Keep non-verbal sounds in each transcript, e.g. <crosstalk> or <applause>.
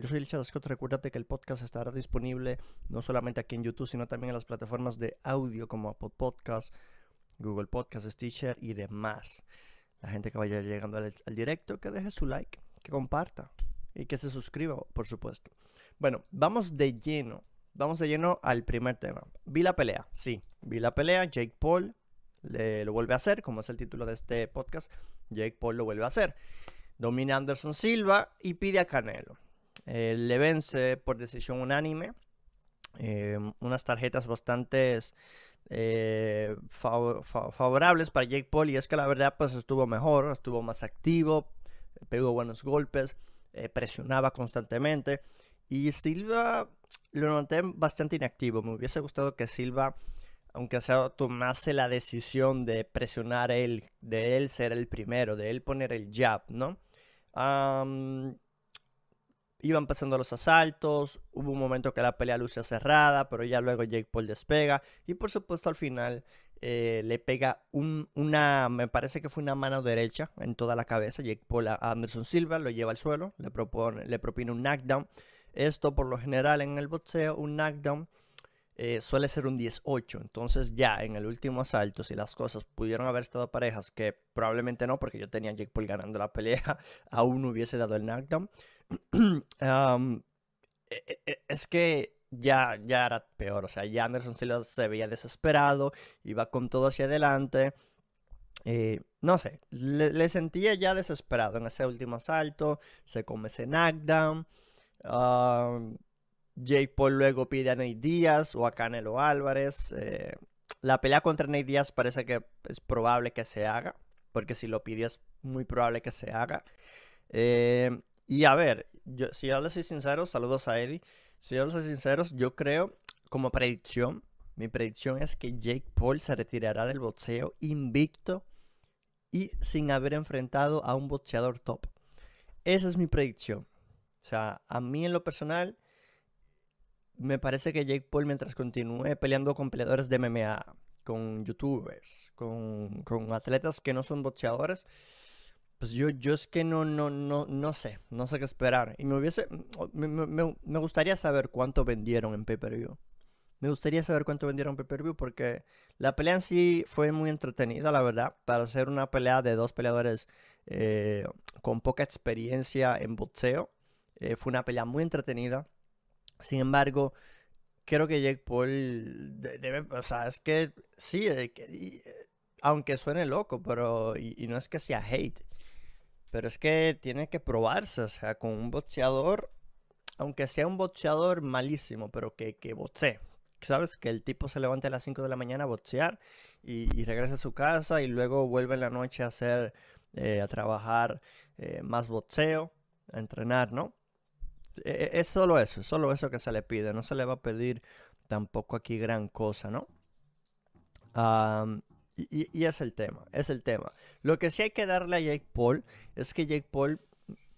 Yo soy Richard Scott. Recuérdate que el podcast estará disponible no solamente aquí en YouTube, sino también en las plataformas de audio como Apple Podcast, Google Podcast, Stitcher y demás. La gente que vaya llegando al, directo, que deje su like, que comparta y que se suscriba, por supuesto. Bueno, vamos de lleno. Vamos de lleno al primer tema. Vi la pelea, sí. Vi la pelea. Jake Paul lo vuelve a hacer, como es el título de este podcast. Jake Paul lo vuelve a hacer. Domina Anderson Silva y pide a Canelo. Eh, le vence por decisión unánime. Eh, unas tarjetas bastante eh, fav fav favorables para Jake Paul. Y es que la verdad, pues estuvo mejor, estuvo más activo, pegó buenos golpes, eh, presionaba constantemente. Y Silva lo noté bastante inactivo. Me hubiese gustado que Silva, aunque sea tomase la decisión de presionar él, de él ser el primero, de él poner el jab, ¿no? Iban pasando los asaltos, hubo un momento que la pelea luce cerrada, pero ya luego Jake Paul despega y por supuesto al final eh, le pega un, una, me parece que fue una mano derecha en toda la cabeza, Jake Paul a Anderson Silva, lo lleva al suelo, le, propone, le propone un knockdown. Esto por lo general en el boxeo, un knockdown eh, suele ser un 18. Entonces ya en el último asalto, si las cosas pudieron haber estado parejas, que probablemente no, porque yo tenía Jake Paul ganando la pelea, <laughs> aún hubiese dado el knockdown. <clears throat> um, es que ya, ya era peor. O sea, ya Anderson Silva se veía desesperado, iba con todo hacia adelante. Eh, no sé, le, sentía ya desesperado en ese último asalto. Se come ese knockdown. Jake Paul luego pide a Nate Díaz o a Canelo Álvarez. Eh, la pelea contra Nate Díaz parece que es probable que se haga. Porque si lo pide es muy probable que se haga. Eh, y a ver, yo, si yo le soy sincero, saludos a Eddie. Si yo les soy sincero, yo creo, como predicción, mi predicción es que Jake Paul se retirará del boxeo invicto y sin haber enfrentado a un boxeador top. Esa es mi predicción. O sea, a mí en lo personal, me parece que Jake Paul, mientras continúe peleando con peleadores de MMA, con youtubers, con, con atletas que no son boxeadores, pues yo, yo es que no, no, no, no sé, no sé qué esperar. Y me hubiese, me, gustaría saber cuánto vendieron en pay-per-view. Me gustaría saber cuánto vendieron en pay-per-view porque la pelea en sí fue muy entretenida, la verdad. Para ser una pelea de dos peleadores eh, con poca experiencia en boxeo, eh, fue una pelea muy entretenida. Sin embargo, creo que Jake Paul debe, o sea, es que sí, eh, que, aunque suene loco, pero, y no es que sea hate. Pero es que tiene que probarse, o sea, con un boxeador, aunque sea un boxeador malísimo, pero que, que boxee. ¿Sabes? Que el tipo se levante a las 5 de la mañana a boxear y, y regrese a su casa y luego vuelve en la noche a hacer, eh, a trabajar eh, más boxeo, a entrenar, ¿no? Es, es solo eso, es solo eso que se le pide. No se le va a pedir tampoco aquí gran cosa, ¿no? Y, es el tema, es el tema. Lo que sí hay que darle a Jake Paul es que Jake Paul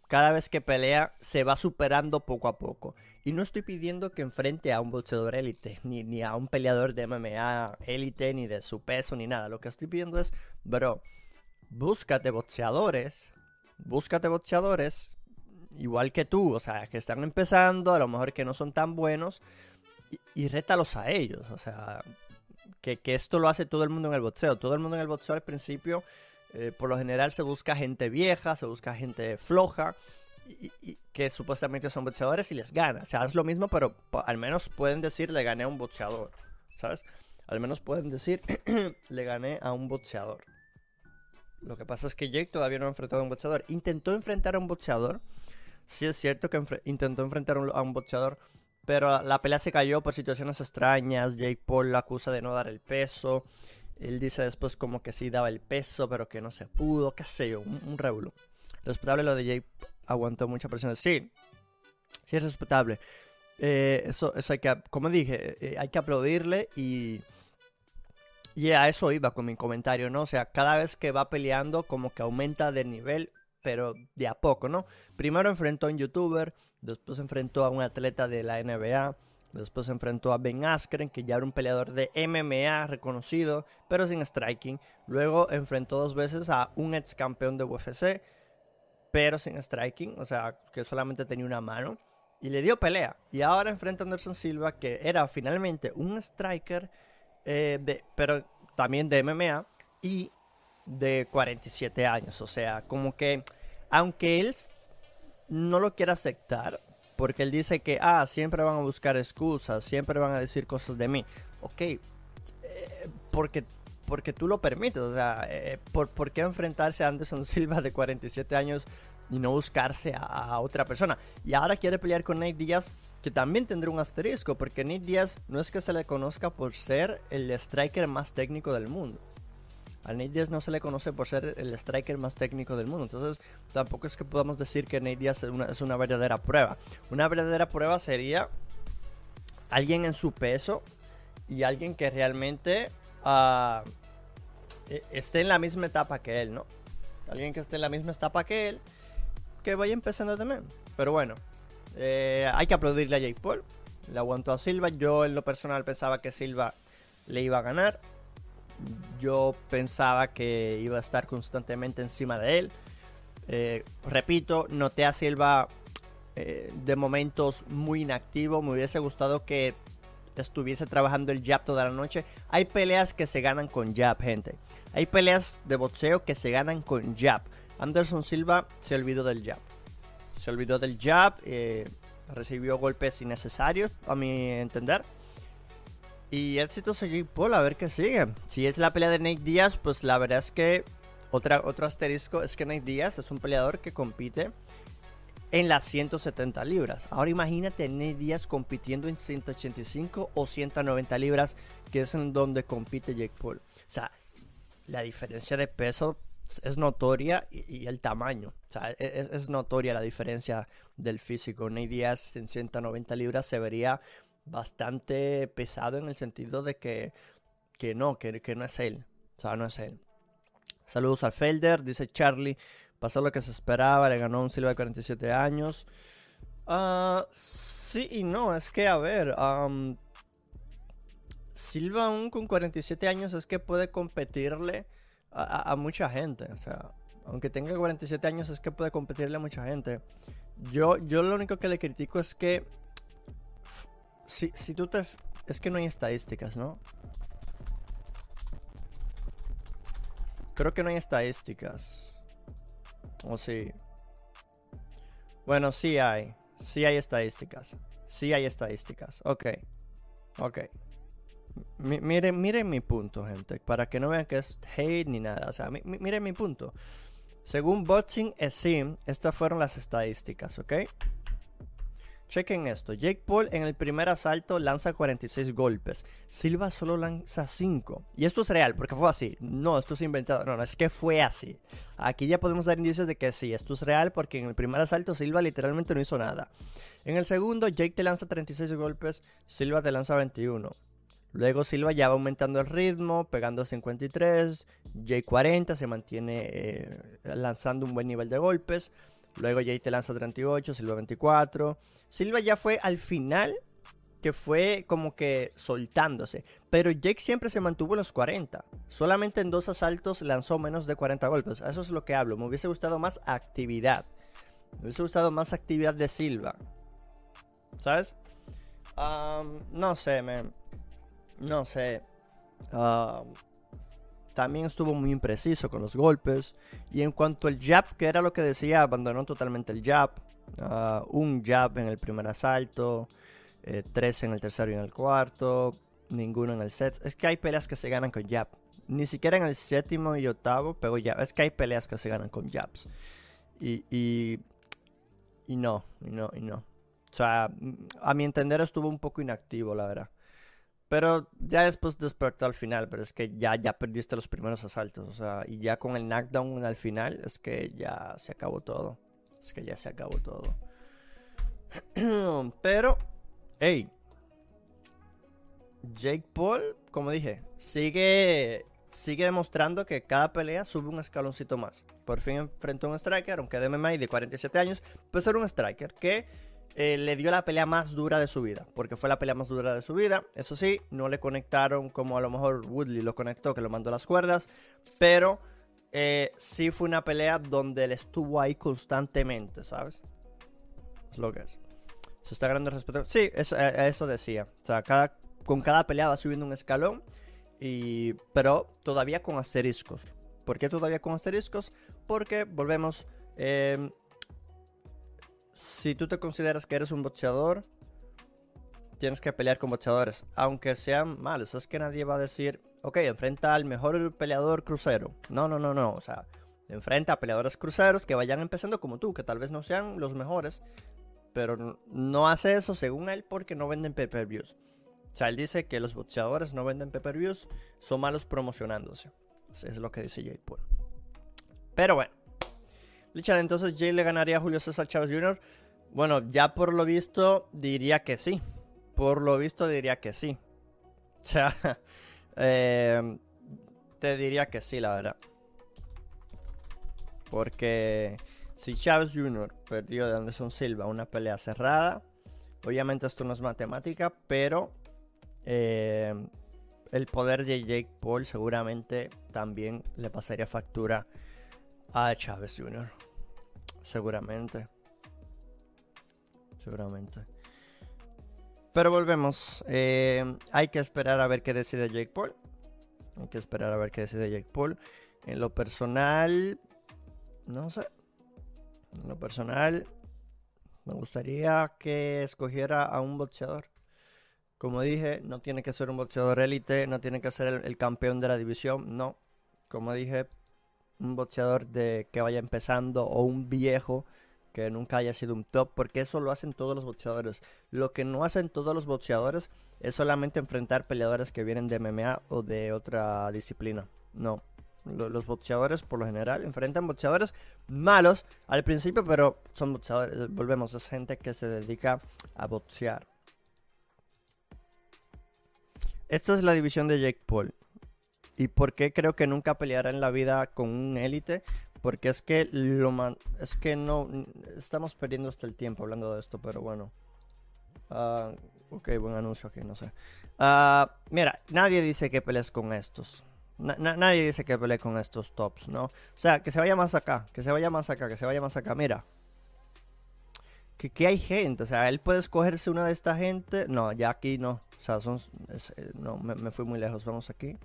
cada vez que pelea se va superando poco a poco. Y no estoy pidiendo que enfrente a un boxeador élite, ni, ni a un peleador de MMA élite, ni de su peso, ni nada. Lo que estoy pidiendo es, bro, búscate boxeadores, búscate boxeadores igual que tú, o sea, que están empezando, a lo mejor que no son tan buenos, y, y rétalos a ellos, o sea, que, esto lo hace todo el mundo en el boxeo. Todo el mundo en el boxeo al principio, eh, por lo general, se busca gente vieja, se busca gente floja, y, que supuestamente son boxeadores y les gana. O sea, es lo mismo, pero al menos pueden decir le gané a un boxeador, ¿sabes? Al menos pueden decir <clears throat> le gané a un boxeador. Lo que pasa es que Jake todavía no ha enfrentado a un boxeador. Intentó enfrentar a un boxeador. Sí es cierto que intentó enfrentar a un boxeador, pero la pelea se cayó por situaciones extrañas. Jake Paul la acusa de no dar el peso. Él dice después como que sí daba el peso, pero que no se pudo. Qué sé yo, un, un. Respetable lo de Jake aguantó mucha presión. Sí, sí es respetable. Eh, eso, eso hay que, como dije, eh, hay que aplaudirle y... Y a eso iba con mi comentario, ¿no? O sea, cada vez que va peleando como que aumenta de nivel, pero de a poco, ¿no? Primero enfrentó a un youtuber, después enfrentó a un atleta de la NBA, después enfrentó a Ben Askren, que ya era un peleador de MMA reconocido, pero sin striking. Luego enfrentó dos veces a un ex campeón de UFC, pero sin striking, o sea, que solamente tenía una mano. y le dio pelea. Y ahora enfrenta a Anderson Silva, que era finalmente un striker, eh, pero también de MMA y de 47 años. O sea, como que, aunque él no lo quiera aceptar, porque él dice que, ah, siempre van a buscar excusas, siempre van a decir cosas de mí. Ok, eh, porque, porque tú lo permites. O sea, eh, ¿por, ¿por, qué enfrentarse a Anderson <laughs> Silva de 47 años y no buscarse a, otra persona. Y ahora quiere pelear con Nate Díaz, que también tendrá un asterisco, porque Nate Díaz no es que se le conozca por ser el striker más técnico del mundo. A Nate Díaz no se le conoce por ser el striker más técnico del mundo. Entonces, tampoco es que podamos decir que Nate Díaz es una, verdadera prueba. Una verdadera prueba sería alguien en su peso y alguien que realmente uh, esté en la misma etapa que él, ¿no? Alguien que esté en la misma etapa que él que vaya empezando también. Pero bueno, eh, hay que aplaudirle a Jake Paul. Le aguantó a Silva. Yo en lo personal pensaba que Silva le iba a ganar. Yo pensaba que iba a estar constantemente encima de él. Eh, repito, noté a Silva eh, de momentos muy inactivo. Me hubiese gustado que estuviese trabajando el jab toda la noche. Hay peleas que se ganan con jab, gente. Hay peleas de boxeo que se ganan con jab. Anderson Silva se olvidó del jab. Se olvidó del jab, eh, recibió golpes innecesarios, a mi entender. Y éxito seguir Paul, a ver qué sigue. Si es la pelea de Nate Díaz, pues la verdad es que otra, otro asterisco es que Nate Díaz es un peleador que compite en las 170 libras. Ahora imagínate Nate Díaz compitiendo en 185 o 190 libras, que es en donde compite Jake Paul. O sea, la diferencia de peso es notoria y, el tamaño. O sea, e, es, notoria la diferencia del físico. Nate Diaz en 190 libras se vería bastante pesado en el sentido de que, que no, que, que no es él. O sea, no es él. Saludos al Felder, dice Charlie. Pasó lo que se esperaba, le ganó un Silva de 47 años. Uh, sí y no, es que a ver, Silva aún con 47 años es que puede competirle a, mucha gente. O sea, aunque tenga 47 años, es que puede competirle a mucha gente. Yo, yo lo único que le critico es que. Si, si tú te. Es que no hay estadísticas, ¿no? Creo que no hay estadísticas. O sí. Bueno, sí hay. Sí hay estadísticas. Sí hay estadísticas. Ok. Ok miren, miren mi punto, gente, para que no vean que es hate ni nada. O sea, miren mi punto. Según Boxing Sim, estas fueron las estadísticas, ¿ok? Chequen esto. Jake Paul en el primer asalto lanza 46 golpes. Silva solo lanza 5. Y esto es real, porque fue así. No, esto es inventado. No, no, es que fue así. Aquí ya podemos dar indicios de que sí, esto es real, porque en el primer asalto Silva literalmente no hizo nada. En el segundo, Jake te lanza 36 golpes, Silva te lanza 21. Luego Silva ya va aumentando el ritmo, pegando 53, J40 se mantiene eh, lanzando un buen nivel de golpes. Luego Jay te lanza 38, Silva 24. Silva ya fue al final, que fue como que soltándose. Pero Jake siempre se mantuvo en los 40. Solamente en dos asaltos lanzó menos de 40 golpes. Eso es lo que hablo. Me hubiese gustado más actividad. Me hubiese gustado más actividad de Silva. ¿Sabes? no sé, me no sé. También estuvo muy impreciso con los golpes. Y en cuanto al jab, que era lo que decía, abandonó totalmente el jab. Ah, un jab en el primer asalto, eh, tres en el tercero y en el cuarto, ninguno en el set. Es que hay peleas que se ganan con jab. Ni siquiera en el séptimo y octavo pero jab. Es que hay peleas que se ganan con jabs. Y, y, y no, y no, y no. O sea, a mi entender estuvo un poco inactivo, la verdad. Pero ya después despertó al final, pero es que ya, ya perdiste los primeros asaltos. O sea, y ya con el knockdown al final, es que ya se acabó todo. Es que ya se acabó todo. <clears throat> pero, hey. Jake Paul, como dije, sigue, sigue demostrando que cada pelea sube un escaloncito más. Por fin enfrentó a un striker, aunque de MMA de 47 años, pues era un striker que eh, le dio la pelea más dura de su vida, porque fue la pelea más dura de su vida. Eso sí, no le conectaron como a lo mejor Woodley lo conectó, que lo mandó a las cuerdas, pero eh, sí fue una pelea donde él estuvo ahí constantemente, ¿sabes? Es lo que es. Se está ganando respeto. Sí, eso, eh, decía. O sea, con cada pelea va subiendo un escalón. Y, pero todavía con asteriscos. ¿Por qué todavía con asteriscos? Porque volvemos. Eh, si tú te consideras que eres un boxeador, tienes que pelear con boxeadores, aunque sean malos. Es que nadie va a decir, ok, enfrenta al mejor peleador crucero. No, no, no, no. O sea, enfrenta a peleadores cruceros que vayan empezando como tú, que tal vez no sean los mejores, pero no hace eso según él porque no venden pay-per-views. O sea, él dice que los boxeadores no venden pay-per-views, son malos promocionándose. Es lo que dice Jake Paul. Pero bueno. Lichan, entonces Jay le ganaría a Julio César Chávez Jr. Bueno, ya por lo visto diría que sí. Por lo visto diría que sí. <laughs> O sea, eh, te diría que sí, la verdad. Porque si Chávez Jr. perdió de Anderson Silva una pelea cerrada, obviamente esto no es matemática, pero eh, el poder de Jake Paul seguramente también le pasaría factura a Chávez Jr. Seguramente. Seguramente. Pero volvemos. Eh, hay que esperar a ver qué decide Jake Paul. Hay que esperar a ver qué decide Jake Paul. En lo personal, no sé. En lo personal, me gustaría que escogiera a un boxeador. Como dije, no tiene que ser un boxeador élite, no tiene que ser el, campeón de la división, no. Como dije, un boxeador de que vaya empezando o un viejo que nunca haya sido un top, porque eso lo hacen todos los boxeadores. Lo que no hacen todos los boxeadores es solamente enfrentar peleadores que vienen de MMA o de otra disciplina. No. Los boxeadores por lo general enfrentan boxeadores malos al principio, pero son boxeadores, volvemos, es gente que se dedica a boxear. Esta es la división de Jake Paul. ¿Y por qué creo que nunca peleará en la vida con un élite? Porque es que lo es que no estamos perdiendo hasta el tiempo hablando de esto, pero bueno. Uh, ok, buen anuncio aquí, no sé. Uh, mira, nadie dice que pelees con estos. nadie dice que pelees con estos tops, ¿no? O sea, que se vaya más acá, que se vaya más acá, que se vaya más acá. Mira. Que, que hay gente, o sea, él puede escogerse una de esta gente. No, ya aquí no. O sea, son, eh, no, me fui muy lejos. Vamos aquí.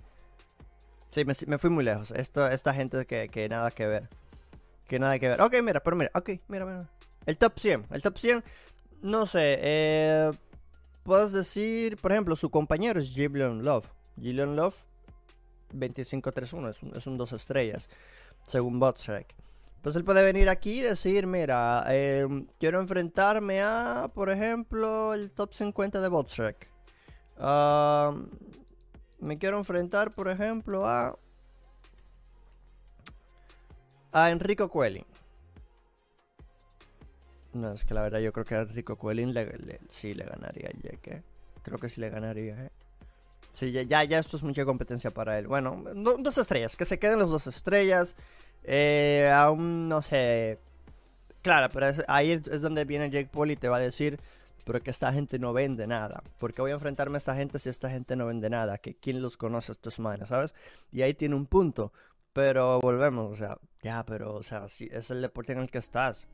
Sí, me, fui muy lejos. Esta gente que, nada que ver. Que nada que ver. Ok, mira, pero mira, ok, mira, mira. El top 100. El top 100, no sé. Eh, puedes decir, por ejemplo, su compañero es Gillian Love. Gillian Love, 25-3-1, es un, es un dos estrellas, según Botstrek. Pues él puede venir aquí y decir, mira, em, quiero enfrentarme a, por ejemplo, el top 50 de Botstrek me quiero enfrentar, por ejemplo, a. A Enrico Cuelin. No, es que la verdad yo creo que a Enrico Cuelin le, sí le ganaría a Yeke. Creo que sí le ganaría, ¿eh? Sí, ya, ya, esto es mucha competencia para él. Bueno, dos estrellas, que se queden las dos estrellas. Eh, aún no sé. Claro, pero ahí es donde viene Jake Paul y te va a decir pero que esta gente no vende nada. porque voy a enfrentarme a esta gente si esta gente no vende nada? Que quién los conoce estos manes, ¿sabes? Y ahí tiene un punto. Pero volvemos, o sea, ya, pero, o sea, si es el deporte en el que estás.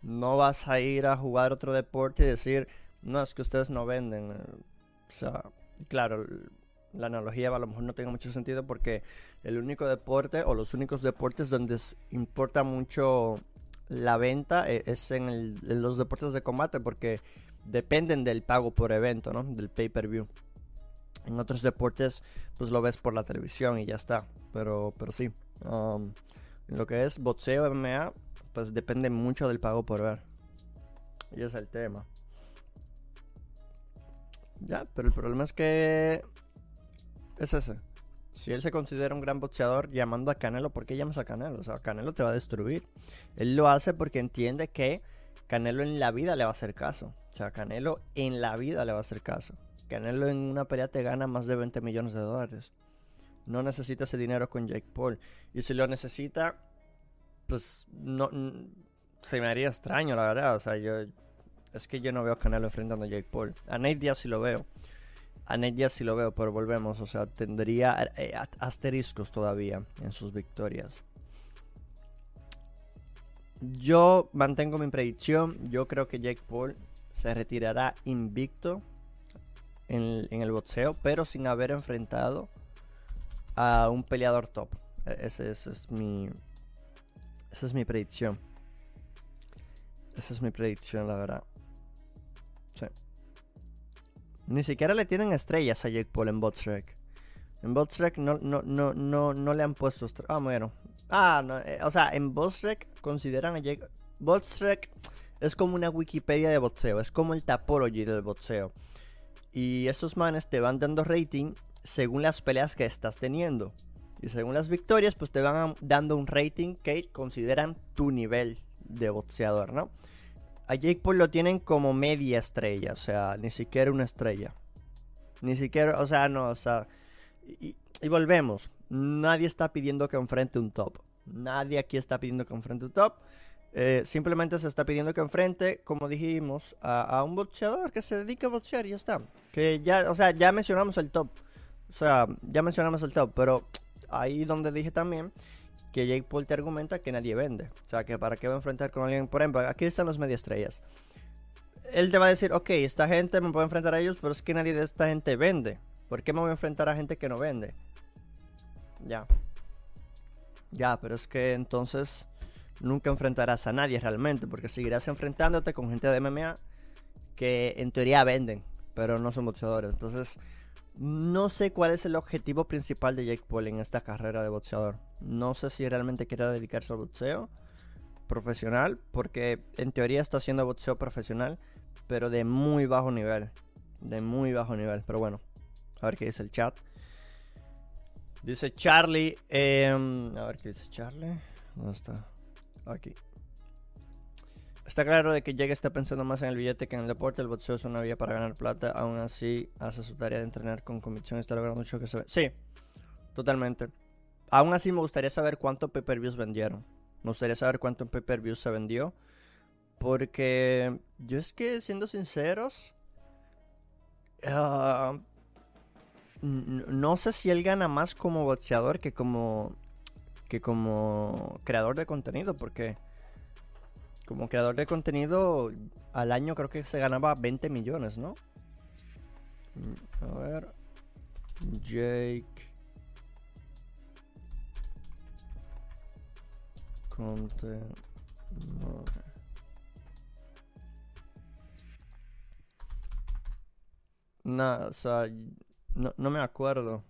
No vas a ir a jugar otro deporte y decir, no, es que ustedes no venden. O sea, claro, la analogía a lo mejor no tenga mucho sentido porque el único deporte o los únicos deportes donde importa mucho la venta e, es en, en los deportes de combate porque dependen del pago por evento, ¿no? Del pay-per-view. En otros deportes, pues lo ves por la televisión y ya está. Pero, pero sí. Um, en lo que es boxeo, MMA, pues depende mucho del pago por ver. Y es el tema. Ya, pero el problema es que es ese. Si él se considera un gran boxeador llamando a Canelo, ¿por qué llamas a Canelo? O sea, Canelo te va a destruir. Él lo hace porque entiende que Canelo en la vida le va a hacer caso. O sea, Canelo en la vida le va a hacer caso. Canelo en una pelea te gana más de 20 millones de dólares. No necesita ese dinero con Jake Paul. Y si lo necesita, pues no se me haría extraño, la verdad. O sea, yo es que yo no veo a Canelo enfrentando a Jake Paul. A Nate Diaz sí lo veo. A Nate Diaz sí lo veo, pero volvemos. O sea, tendría eh, asteriscos todavía en sus victorias. Yo mantengo mi predicción. Yo creo que Jake Paul se retirará invicto en, el boxeo, pero sin haber enfrentado a un peleador top. E, ese, es mi. Esa es mi predicción. Esa es mi predicción, la verdad. Sí. Ni siquiera le tienen estrellas a Jake Paul en Botsrek. En Botsrek no, no, no, no, no le han puesto estrellas. Ah, bueno. Ah, no, eh, o sea, en Botsrek consideran a Jake. Botsrek es como una Wikipedia de boxeo. Es como el Tapology del boxeo. Y esos manes te van dando rating según las peleas que estás teniendo. Y según las victorias, pues te van dando un rating que consideran tu nivel de boxeador, ¿no? A Jake Paul lo tienen como media estrella, o sea, ni siquiera una estrella. Ni siquiera, o sea, no, o sea. Y volvemos. Nadie está pidiendo que enfrente un top. Nadie aquí está pidiendo que enfrente un top. Eh, simplemente se está pidiendo que enfrente, como dijimos, a, un boxeador que se dedique a boxear y ya está. Que ya, o sea, ya mencionamos el top. O sea, ya mencionamos el top, pero ahí donde dije también que Jake Paul te argumenta que nadie vende. O sea, que para qué va a enfrentar con alguien, por ejemplo, aquí están los media estrellas. Él te va a decir, ok, esta gente me puede enfrentar a ellos, pero es que nadie de esta gente vende. ¿Por qué me voy a enfrentar a gente que no vende? Ya. Ya, pero es que entonces nunca enfrentarás a nadie realmente, porque seguirás enfrentándote con gente de MMA que en teoría venden, pero no son boxeadores. Entonces, no sé cuál es el objetivo principal de Jake Paul en esta carrera de boxeador. No sé si realmente quiere dedicarse al boxeo profesional, porque en teoría está haciendo boxeo profesional, pero de muy bajo nivel. De muy bajo nivel, pero bueno, a ver qué dice el chat. Dice Charlie. Em, a ver qué dice Charlie. ¿Dónde está? Aquí. Está claro de que Jake está pensando más en el billete que en el deporte. El boxeo es una vía para ganar plata. Aún así, hace su tarea de entrenar con convicción está logrando mucho que se ve. Sí, totalmente. Aún así, me gustaría saber cuánto pay-per-views vendieron. Me gustaría saber cuánto pay-per-views se vendió. Porque yo es que, siendo sinceros, ah, no sé si él gana más como boxeador que como que como creador de contenido, porque como creador de contenido al año creo que se ganaba 20 millones, ¿no? Mm, a ver. Jake. Content. No, o sea, no, no me acuerdo.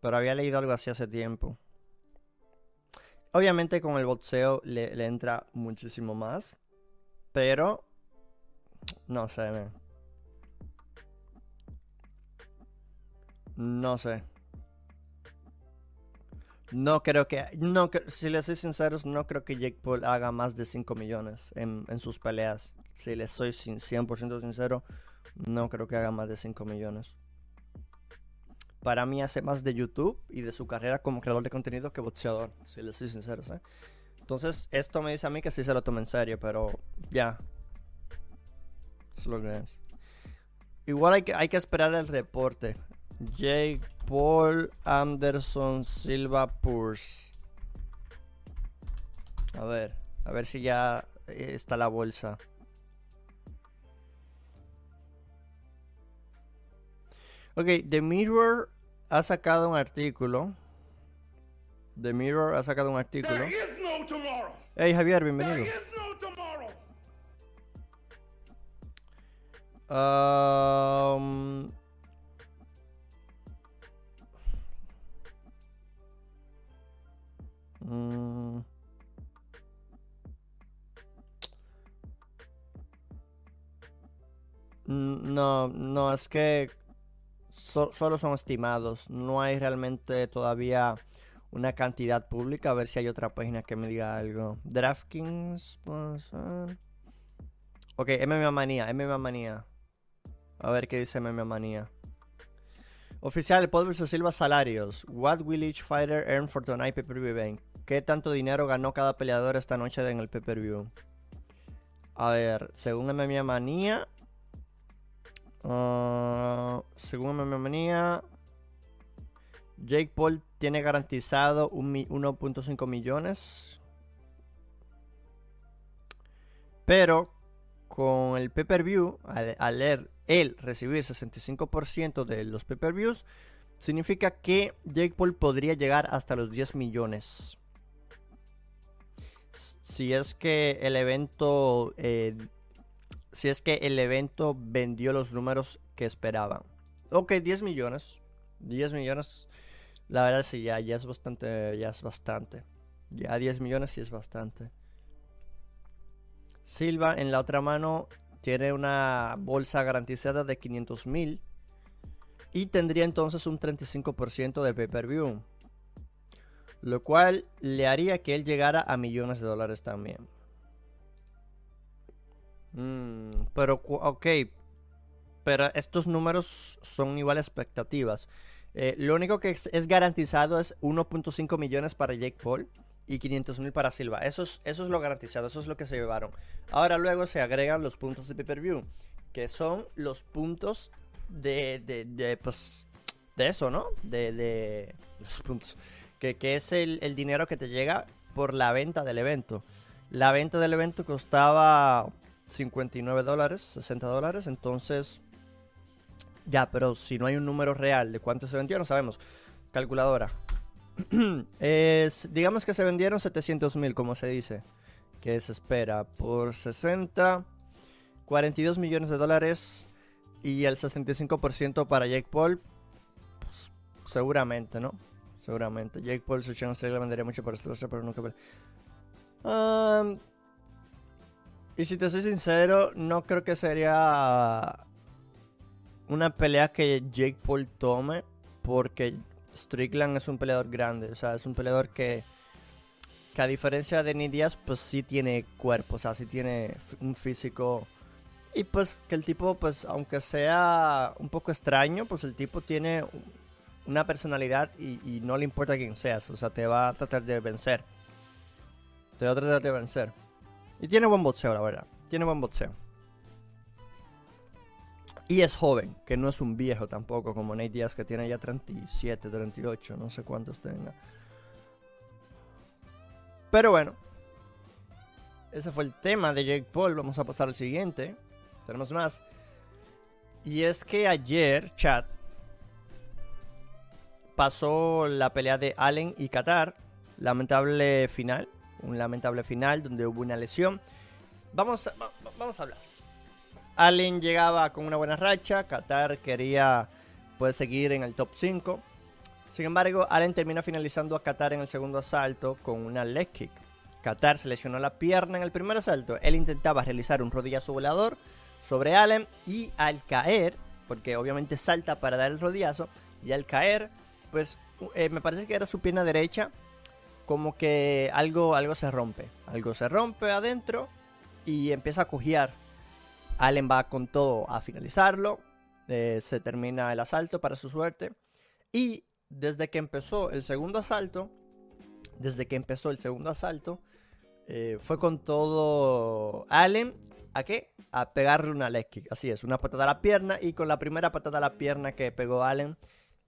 Pero había leído algo así hace tiempo. Obviamente con el boxeo le, entra muchísimo más. Pero... No sé, No sé. No creo que... No, si les soy sinceros, no creo que Jake Paul haga más de 5 millones en, en sus peleas. Si les soy 100% sincero, no creo que haga más de 5 millones para mí hace más de YouTube y de su carrera como creador de contenido que boxeador, si les soy sincero. ¿eh? Entonces, esto me dice a mí que sí se lo tome en serio, pero ya. Es lo que. Igual hay que, hay que esperar el reporte. Jake Paul Anderson Silva Purs. A ver, a ver si ya está la bolsa. Ok, The Mirror ha sacado un artículo. The Mirror ha sacado un artículo. hey Javier, bienvenido. Um, mm, no, no, es que solo son estimados. No hay realmente todavía una cantidad pública. A ver si hay otra página que me diga algo. DraftKings. Ok, MMA Manía, MMA Manía. A ver qué dice MMA Manía. Oficial, Paul vs Silva salarios. What will each fighter earn for tonight pay-per-view event? ¿Qué tanto dinero ganó cada peleador esta noche en el pay-per-view? A ver, según MMA Manía, Uh, según manía, Jake Paul tiene garantizado 1.5 millones. Pero con el pay-per-view, al, al él recibir 65% de los pay-per-views, significa que Jake Paul podría llegar hasta los 10 millones. Si es que el evento. eh, si es que el evento vendió los números que esperaban. Ok, 10 millones. 10 millones. La verdad sí, ya, es bastante. Ya es bastante. Ya 10 millones sí es bastante. Silva en la otra mano tiene una bolsa garantizada de 500 mil. Y tendría entonces un 35% de pay-per-view. Lo cual le haría que él llegara a millones de dólares también. Mm, pero, ok. Pero estos números son igual a expectativas. Eh, lo único que es, garantizado es 1.5 millones para Jake Paul y 500 mil para Silva. Eso es, lo garantizado, eso es lo que se llevaron. Ahora luego se agregan los puntos de pay-per-view, que son los puntos de, de, de, pues, de eso, ¿no? De, de los puntos. Que, que es el dinero que te llega por la venta del evento. La venta del evento costaba 59 dólares, 60 dólares, entonces... Ya, pero si no hay un número real de cuánto se vendió, no sabemos. Calculadora. <clears throat> Es- digamos que se vendieron 700 mil, como se dice. Que se espera por 60, 42 millones de dólares y el 65% para Jake Paul. pues, seguramente, ¿no? Seguramente. Jake Paul, su chance le vendería mucho por esto, pero nunca. Y si te soy sincero, no creo que sería una pelea que Jake Paul tome porque Strickland es un peleador grande, o sea, es un peleador que, que a diferencia de Nick Diaz, pues sí tiene cuerpo, o sea, sí tiene un físico y pues que el tipo, pues aunque sea un poco extraño, pues el tipo tiene una personalidad y, y no le importa quién seas, o sea, te va a tratar de vencer, te va a tratar de vencer. Y tiene buen boxeo, la verdad, tiene buen boxeo. Y es joven, que no es un viejo tampoco, como Nate Diaz, que tiene ya 37, 38, no sé cuántos tenga. Pero bueno, ese fue el tema de Jake Paul. Vamos a pasar al siguiente. Tenemos más. Y es que ayer, chat, pasó la pelea de Allen y Qatar. Lamentable final. Un lamentable final donde hubo una lesión. Vamos a, va- va- vamos a hablar. Allen llegaba con una buena racha, Qatar quería pues, seguir en el top 5. Sin embargo, Allen termina finalizando a Qatar en el segundo asalto con una leg kick. Qatar se lesionó la pierna en el primer asalto. Él intentaba realizar un rodillazo volador sobre Allen y al caer, porque obviamente salta para dar el rodillazo, y al caer, pues eh, me parece que era su pierna derecha, como que algo, algo se rompe. Algo se rompe adentro y empieza a cojear Allen va con todo a finalizarlo. eh, se termina el asalto para su suerte. Y desde que empezó el segundo asalto, desde que empezó el segundo asalto, eh, fue con todo Allen. ¿A qué? A pegarle una leg. Así es, una patada a la pierna. Y con la primera patada a la pierna que pegó Allen,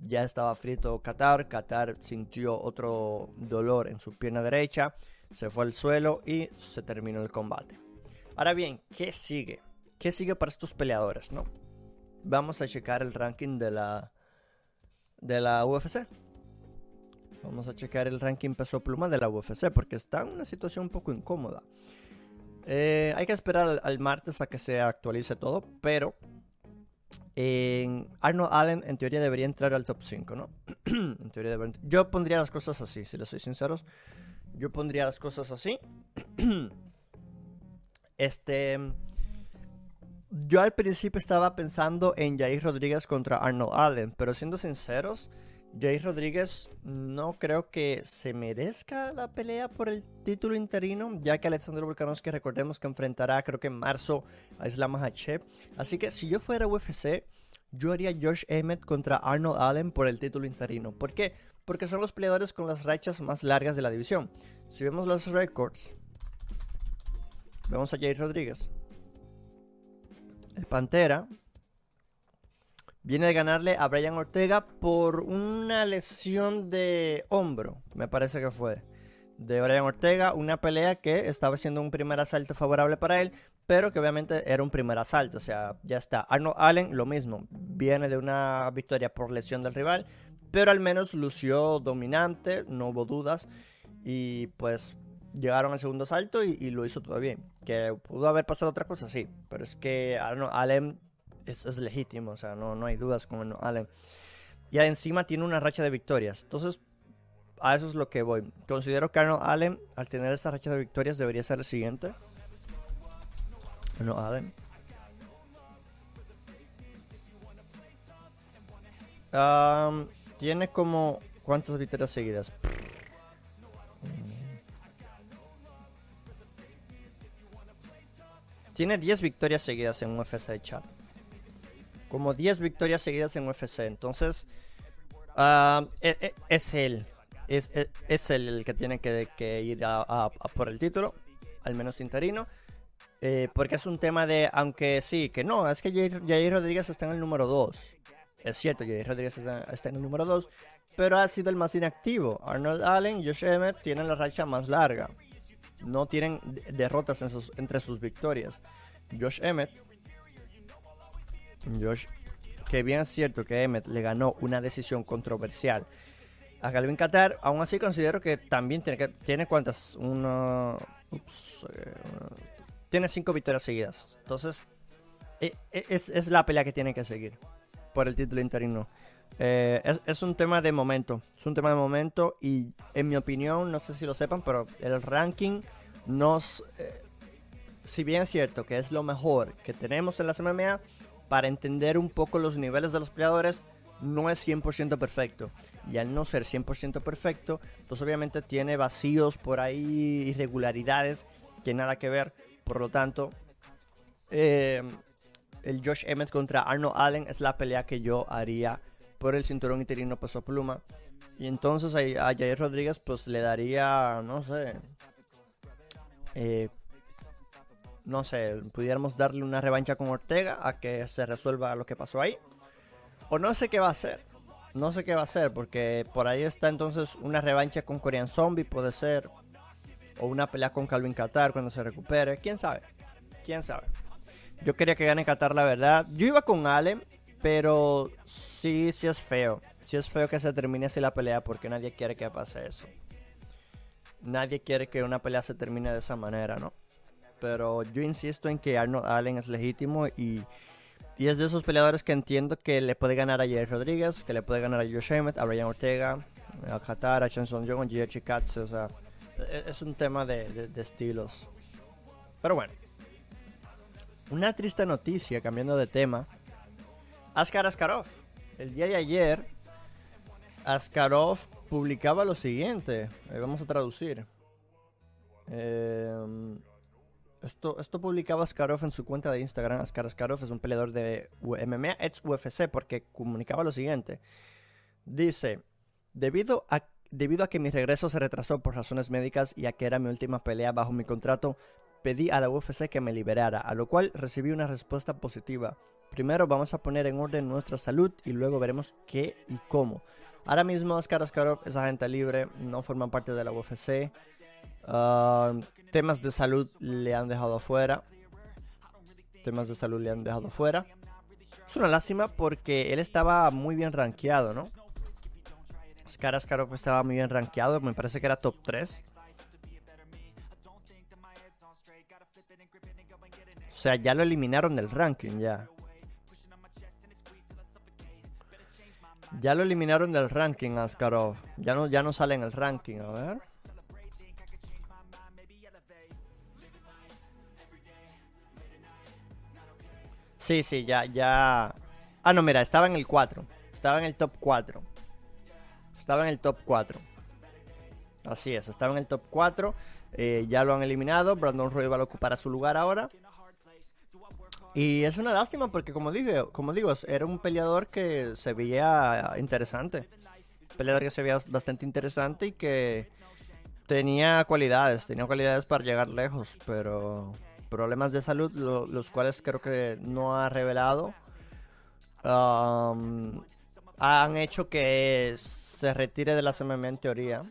ya estaba frito Qatar. Qatar sintió otro dolor en su pierna derecha. Se fue al suelo y se terminó el combate. Ahora bien, ¿qué sigue? ¿Qué sigue para estos peleadores, no? Vamos a checar el ranking de la de la UFC. Vamos a checar el ranking peso pluma de la UFC porque está en una situación un poco incómoda. Eh, hay que esperar al, al martes a que se actualice todo, pero en Arnold Allen en teoría debería entrar al top 5, ¿no? <clears throat> en teoría debería. Yo pondría las cosas así, si les soy sinceros. Yo pondría las cosas así. <clears throat> este. Yo al principio estaba pensando en Jair Rodríguez contra Arnold Allen, pero siendo sinceros, Jair Rodríguez no creo que se merezca la pelea por el título interino, ya que Alexander Volkanovski recordemos que enfrentará creo que en marzo a Islam Makhachev. Así que si yo fuera UFC, yo haría Josh Emmett contra Arnold Allen por el título interino. ¿Por qué? Porque son los peleadores con las rachas más largas de la división. Si vemos los récords, vemos a Jair Rodríguez. El Pantera viene de ganarle a Brian Ortega por una lesión de hombro, me parece que fue. de Brian Ortega, una pelea que estaba siendo un primer asalto favorable para él, pero que obviamente era un primer asalto, o sea, ya está. Arnold Allen, lo mismo, viene de una victoria por lesión del rival, pero al menos lució dominante, no hubo dudas, y pues llegaron al segundo asalto y, lo hizo todo bien. Que pudo haber pasado otra cosa, sí, pero es que Arnold Allen es, es legítimo, o sea, no, no hay dudas con Allen. Y encima tiene una racha de victorias. Entonces, a eso es lo que voy. Considero que Arnold Allen, al tener esa racha de victorias, debería ser el siguiente. Arnold Allen. tiene como... ¿Cuántas victorias seguidas? Tiene 10 victorias seguidas en UFC chat. Como 10 victorias seguidas en UFC. Entonces, e, e, es él es, es, el que tiene que, ir a, por el título, al menos interino. Eh, porque es un tema de, aunque sí, que no, es que Jair, Rodríguez está en el número 2. Es cierto, Jair Rodríguez está, en el número 2, pero ha sido el más inactivo. Arnold Allen y Josh Emmett tienen la racha más larga. No tienen derrotas entre sus victorias. Josh Emmett, Josh, que bien es cierto que Emmett le ganó una decisión controversial a Galvin Qatar. Aún así considero que también tiene, que, tiene cuántas, una, eh, tiene cinco victorias seguidas. Entonces, e, e, es, la pelea que tiene que seguir por el título interino. Eh, es, un tema de momento, es un tema de momento y en mi opinión, no sé si lo sepan, pero el ranking nos, eh, si bien es cierto que es lo mejor que tenemos en las MMA, para entender un poco los niveles de los peleadores, no es 100% perfecto y al no ser 100% perfecto, pues obviamente tiene vacíos por ahí, irregularidades que nada que ver. Por lo tanto, eh, el Josh Emmett contra Arnold Allen es la pelea que yo haría por el cinturón interino peso pluma. Y entonces a, Jair Rodríguez pues le daría, no sé, eh, no sé, pudiéramos darle una revancha con Ortega a que se resuelva lo que pasó ahí. O no sé qué va a hacer. No sé qué va a hacer, porque por ahí está entonces una revancha con Korean Zombie, puede ser. O una pelea con Calvin Qatar cuando se recupere. ¿Quién sabe? ¿Quién sabe? Yo quería que gane Qatar, la verdad. Yo iba con Allen, pero sí, sí es feo. Sí es feo que se termine así la pelea porque nadie quiere que pase eso. Nadie quiere que una pelea se termine de esa manera, ¿no? Pero yo insisto en que Arnold Allen es legítimo y y es de esos peleadores que entiendo que le puede ganar a Jerry Rodríguez, que le puede ganar a Josh Emmett, a Brian Ortega, a Qatar, a Chanson Young, a Gigi Katsu. O sea, e-, es un tema de, estilos. Pero bueno. Una triste noticia, cambiando de tema. Askar Askarov. El día de ayer, Askarov publicaba lo siguiente. vamos a traducir. Eh, esto, esto publicaba Askarov en su cuenta de Instagram. Askar Askarov es un peleador de MMA, ex UFC, porque comunicaba lo siguiente. Dice, debido a, debido a que mi regreso se retrasó por razones médicas y a que era mi última pelea bajo mi contrato, pedí a la UFC que me liberara, a lo cual recibí una respuesta positiva. Primero vamos a poner en orden nuestra salud y luego veremos qué y cómo. Ahora mismo Askar Askarov es agente libre, no forma parte de la UFC. Ah, temas de salud le han dejado afuera. Temas de salud le han dejado afuera. Es una lástima porque él estaba muy bien rankeado, ¿no? Scar Askarov estaba muy bien rankeado, me parece que era top 3. O sea, ya lo eliminaron del ranking, ya. Ya lo eliminaron del ranking, Askarov. Ya no, ya no sale en el ranking, a ver. Sí, sí, ya, ya. Ah, no, mira, estaba en el 4. Estaba en el top 4. Estaba en el top 4. Así es, estaba en el top 4. Eh, ya lo han eliminado. Brandon Roy va a ocupar a su lugar ahora. Y es una lástima porque, como, dije, como digo, era un peleador que se veía interesante. Peleador que se veía bastante interesante y que tenía cualidades. Tenía cualidades para llegar lejos, pero problemas de salud, los cuales creo que no ha revelado, han hecho que se retire de la MMA en teoría.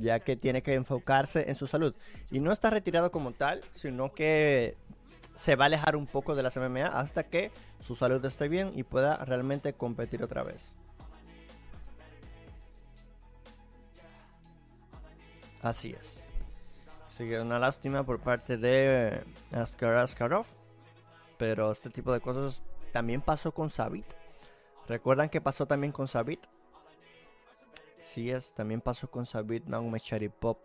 ya que tiene que enfocarse en su salud. Y no está retirado como tal, sino que se va a alejar un poco de las MMA hasta que su salud esté bien y pueda realmente competir otra vez. Así es. Sigue una lástima por parte de Askar Askarov. Pero este tipo de cosas también pasó con Sabit. ¿Recuerdan que pasó también con Sabit? Sí es, también pasó con Sabit Pop.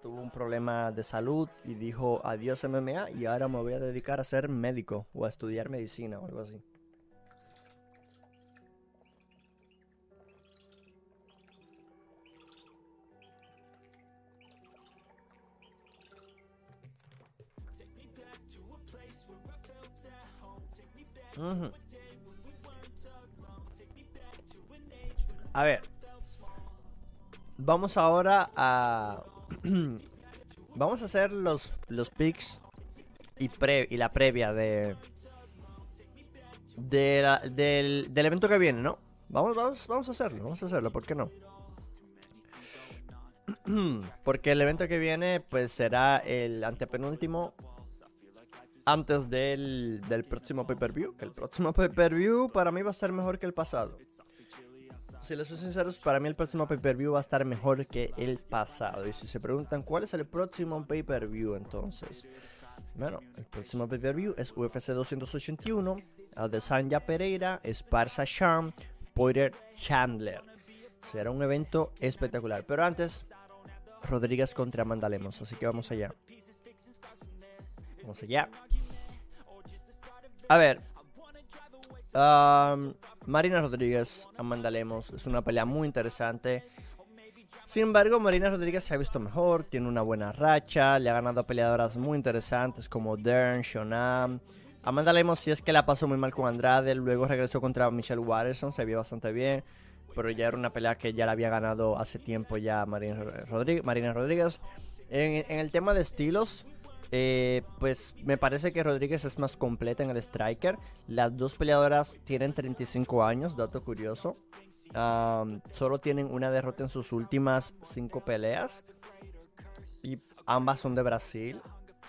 Tuvo un problema de salud y dijo adiós MMA y ahora me voy a dedicar a ser médico o a estudiar medicina o algo así. A ver. Vamos ahora a. <clears throat> vamos a hacer los, los picks y, pre, y la previa de. de del, del evento que viene, ¿no? Vamos, vamos, vamos a hacerlo, vamos a hacerlo, ¿por qué no? <clears throat> Porque el evento que viene, pues será el antepenúltimo antes del, del próximo pay-per-view. Que el próximo <laughs> pay-per-view para mí va a estar mejor que el pasado. Si les soy sinceros, para mí el próximo pay-per-view va a estar mejor que el pasado. Y si se preguntan cuál es el próximo pay-per-view, entonces. Bueno, el próximo pay-per-view es UFC 281, Adesanya Pereira, Esparza Sham, Poirier Chandler. Será un evento espectacular. Pero antes, Rodríguez contra Mandalemos. Así que vamos allá. Vamos allá. A ver. Marina Rodríguez, Amanda Lemos. Es una pelea muy interesante. Sin embargo, Marina Rodríguez se ha visto mejor, tiene una buena racha, le ha ganado peleadoras muy interesantes como Dern, Shonam. Amanda Lemos sí es que la pasó muy mal con Andrade, luego regresó contra Michelle Watterson, se vio bastante bien, pero ya era una pelea que ya la había ganado hace tiempo ya Marina Rodríguez. Marina Rodríguez. en el tema de estilos, eh, pues me parece que Rodríguez es más completa en el striker. Las dos peleadoras tienen 35 años, dato curioso. solo tienen una derrota en sus últimas cinco peleas. Y ambas son de Brasil.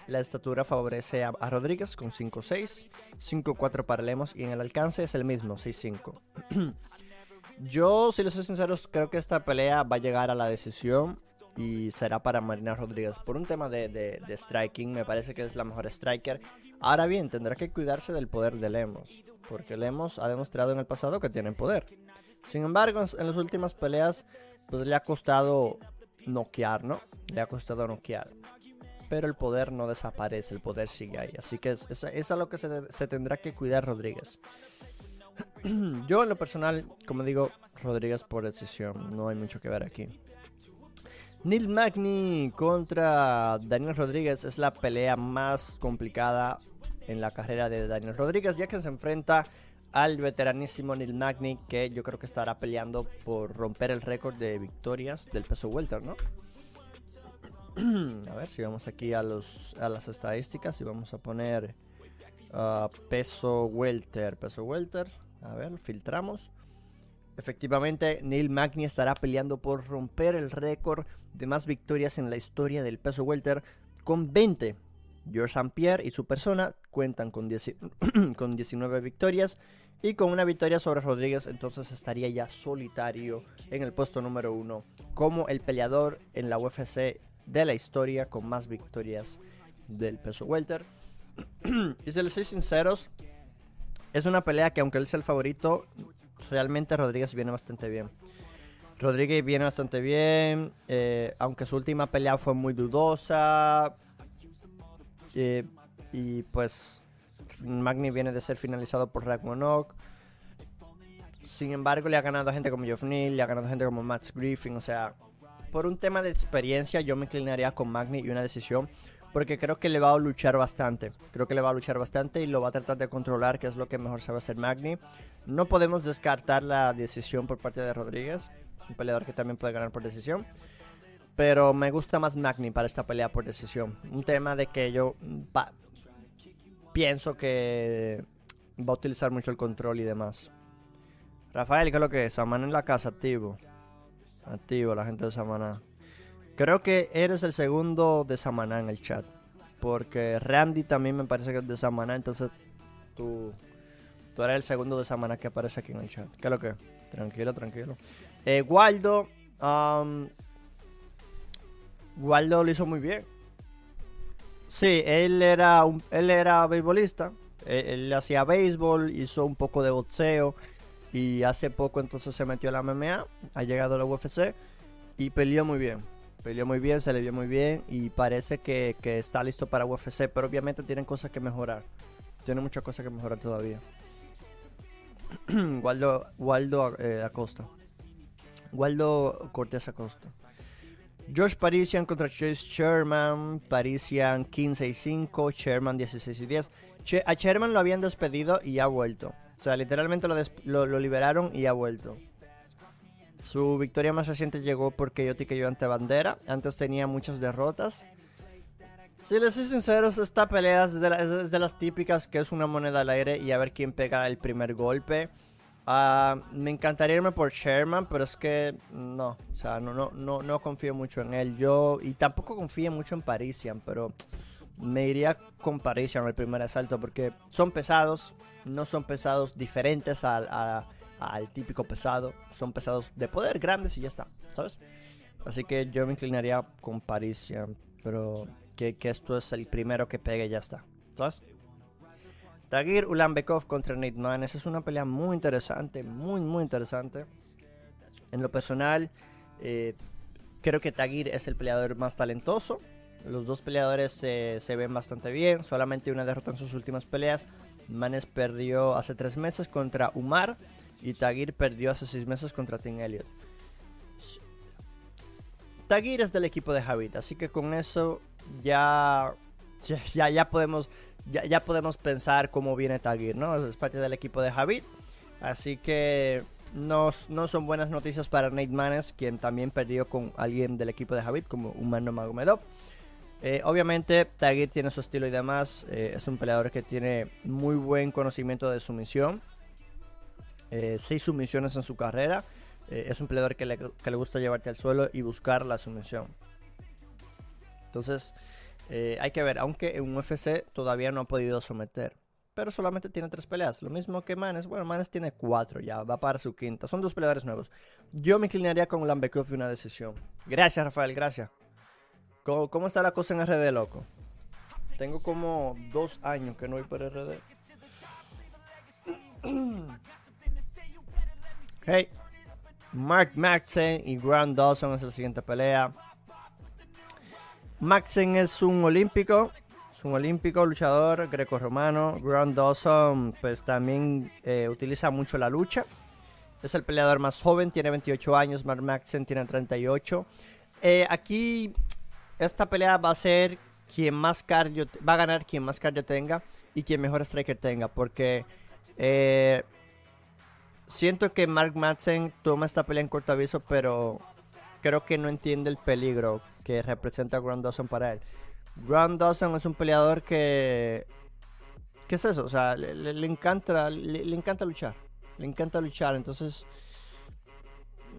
La estatura favorece a, Rodríguez con 5'6, 5'4 para Lemos y en el alcance es el mismo, 6'5. <clears throat> Yo, si les soy sincero, creo que esta pelea va a llegar a la decisión y será para Marina Rodríguez. Por un tema de, striking, me parece que es la mejor striker. Ahora bien, tendrá que cuidarse del poder de Lemos, porque Lemos ha demostrado en el pasado que tiene poder. Sin embargo, en las últimas peleas, pues le ha costado noquear, ¿no? Le ha costado noquear. Pero el poder no desaparece, el poder sigue ahí. Así que es, es, a lo que se, se tendrá que cuidar Rodríguez. <clears throat> Yo en lo personal, como digo, Rodríguez por decisión, no hay mucho que ver aquí. Neil Magny contra Daniel Rodríguez es la pelea más complicada en la carrera de Daniel Rodríguez, ya que se enfrenta al veteranísimo Neil Magny, que yo creo que estará peleando por romper el récord de victorias del peso welter, ¿no? <clears throat> a ver si vamos aquí a, los, a las estadísticas y vamos a poner uh, peso welter, peso welter. A ver, filtramos. Efectivamente, Neil Magny estará peleando por romper el récord de más victorias en la historia del peso welter con 20. George St. Pierre y su persona cuentan con, <clears throat> con 19 victorias y con una victoria sobre Rodríguez, entonces estaría ya solitario en el puesto número uno como el peleador en la UFC de la historia con más victorias del peso welter. <clears throat> y si les soy sinceros, es una pelea que aunque él sea el favorito, realmente Rodríguez viene bastante bien. Rodríguez viene bastante bien, eh, aunque su última pelea fue muy dudosa. Eh, y pues Magni viene de ser finalizado por Ragnarok. Sin embargo, le ha ganado gente como Geoff Neal, le ha ganado gente como Max Griffin. O sea, por un tema de experiencia, yo me inclinaría con Magni y una decisión. Porque creo que le va a luchar bastante. Creo que le va a luchar bastante y lo va a tratar de controlar, que es lo que mejor sabe hacer Magni. No podemos descartar la decisión por parte de Rodríguez un peleador que también puede ganar por decisión. Pero me gusta más Magni para esta pelea por decisión. Un tema de que yo pienso que va a utilizar mucho el control y demás. Rafael, ¿qué es lo que es? Saman en la casa, activo. Activo, la gente de Samaná. Creo que eres el segundo de Samaná en el chat. Porque Randy también me parece que es de Samaná. Entonces tú, tú eres el segundo de Samaná que aparece aquí en el chat. ¿Qué es lo que? Tranquilo, tranquilo. Eh, Waldo. Um, Waldo lo hizo muy bien. Sí, él era, un, él era beisbolista. Él, él hacía béisbol, hizo un poco de boxeo. Y hace poco entonces se metió a la MMA, ha llegado a la UFC y peleó muy bien. Peleó muy bien, se le vio muy bien y parece que, que está listo para UFC, pero obviamente tienen cosas que mejorar. Tiene muchas cosas que mejorar todavía. <clears throat> Waldo, Waldo eh, Acosta. Waldo Cortés Acosta. Josh Parisian contra Chase Sherman. Parisian 15 y 5. Sherman 16 y 10. Che a Sherman lo habían despedido y ha vuelto. O sea, literalmente lo, lo, lo, liberaron y ha vuelto. Su victoria más reciente llegó porque yo yo ante Bandera. Antes tenía muchas derrotas. Si les soy sincero, esta pelea es de, es de, las típicas que es una moneda al aire y a ver quién pega el primer golpe. Uh, me encantaría irme por Sherman, pero es que no, o sea, no, no, no, no confío mucho en él. Yo, y tampoco confío mucho en Parisian, pero me iría con Parisian el primer asalto porque son pesados, no son pesados diferentes al, a, al típico pesado, son pesados de poder grandes y ya está, ¿sabes? Así que yo me inclinaría con Parisian, pero que, que esto es el primero que pegue y ya está, ¿sabes? Tagir Ulanbekov contra Nate Manes es una pelea muy interesante, muy, muy interesante. En lo personal, eh, creo que Tagir es el peleador más talentoso. Los dos peleadores se, se ven bastante bien, solamente una derrota en sus últimas peleas. Manes perdió hace tres meses contra Umar y Tagir perdió hace seis meses contra Tim Elliott. Tagir es del equipo de Javid, así que con eso ya, ya, ya podemos ya, ya podemos pensar cómo viene Tagir, ¿no? Es parte del equipo de Javid. Así que no, no, son buenas noticias para Nate Manes, quien también perdió con alguien del equipo de Javid, como Humano Magomedov. Eh, obviamente, Tagir tiene su estilo y demás. Eh, es un peleador que tiene muy buen conocimiento de sumisión. Eh, seis sumisiones en su carrera. Eh, es un peleador que le, que le gusta llevarte al suelo y buscar la sumisión. Entonces, eh, hay que ver, aunque en UFC todavía no ha podido someter. Pero solamente tiene tres peleas. Lo mismo que Manes. Bueno, Manes tiene cuatro ya. Va para su quinta. Son dos peleadores nuevos. Yo me inclinaría con Lambekov y una decisión. Gracias, Rafael. Gracias. ¿Cómo, ¿Cómo, está la cosa en RD, loco? Tengo como dos años que no voy por RD. <clears throat> hey. Mark Maxen y Grant Dawson es la siguiente pelea. Maxen es un olímpico, es un olímpico luchador greco-romano. Grant Dawson pues también eh, utiliza mucho la lucha. Es el peleador más joven, tiene 28 años. Mark Maxen tiene 38. Eh, aquí esta pelea va a ser quien más cardio, va a ganar quien más cardio tenga y quien mejor striker tenga. Porque eh, siento que Mark Madsen toma esta pelea en corto aviso, pero creo que no entiende el peligro que representa Grant Dawson para él. Grant Dawson es un peleador que... ¿Qué es eso? O sea, le, encanta, le, encanta luchar. Le encanta luchar, entonces...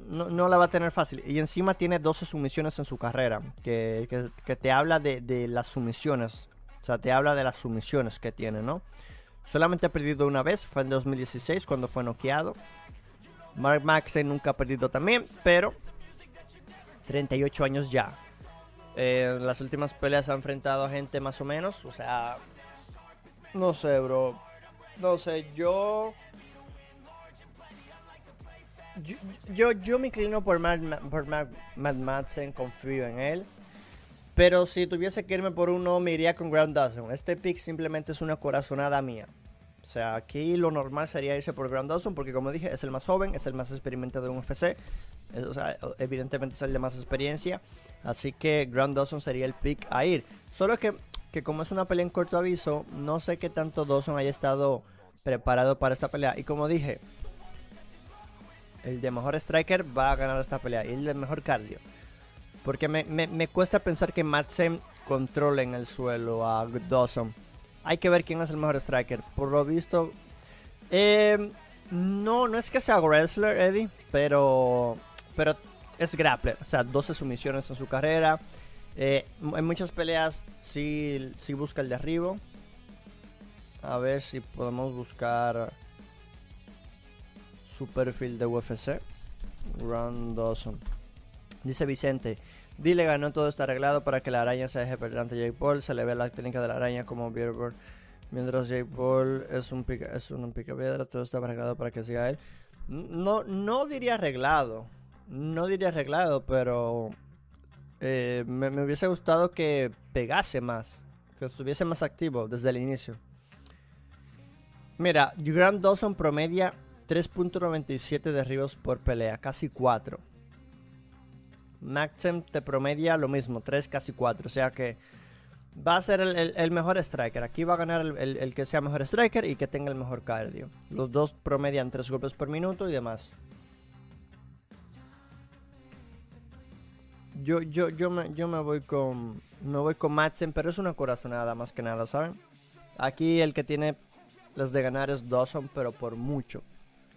No, no, la va a tener fácil. Y encima tiene 12 sumisiones en su carrera. Que, que, que te habla de, de, las sumisiones. O sea, te habla de las sumisiones que tiene, ¿no? Solamente ha perdido una vez. Fue en 2016 cuando fue noqueado. Mark Maxey nunca ha perdido también. Pero 38 años ya. Eh, las últimas peleas ha enfrentado a gente más o menos. O sea, no sé, bro. No sé, yo. Yo, yo, yo me inclino por Matt, por Matt, Matt Madsen, confío en él. Pero si tuviese que irme por uno, me iría con Grand Dawson. Este pick simplemente es una corazonada mía. O sea, aquí lo normal sería irse por Grand Dawson porque como dije, es el más joven, es el más experimentado de un FC. O sea, evidentemente es el de más experiencia. Así que Grand Dawson sería el pick a ir. Solo que, que como es una pelea en corto aviso, no sé qué tanto Dawson haya estado preparado para esta pelea. Y como dije, el de mejor striker va a ganar esta pelea. Y el de mejor cardio. Porque me, me, me cuesta pensar que Madsen controle en el suelo a Dawson. Hay que ver quién es el mejor striker. Por lo visto... Eh, no, no es que sea wrestler, Eddie. Pero... Pero es grappler, o sea, 12 sumisiones en su carrera. Eh, en muchas peleas sí, sí busca el derribo. A ver si podemos buscar su perfil de UFC. Round Dawson. Dice Vicente. Dile ganó todo está arreglado para que la araña se deje perder ante Jake Paul. Se le ve la técnica de la araña como Beerbird. Mientras Jake Paul es un pica, es un pica piedra, todo está arreglado para que siga él. No, no diría arreglado. No diría arreglado, pero eh, me, me, hubiese gustado que pegase más. Que estuviese más activo desde el inicio. Mira, Grant Dawson promedia 3.97 derribos por pelea, casi 4. Maxim te promedia lo mismo, 3, casi 4. O sea que va a ser el, mejor striker. Aquí va a ganar el, que sea mejor striker y que tenga el mejor cardio. Los dos promedian 3 golpes por minuto y demás. Yo, yo, yo, me, yo me voy con. Me voy con Maxim, pero es una corazonada más que nada, ¿saben? Aquí el que tiene las de ganar es Dawson, pero por mucho.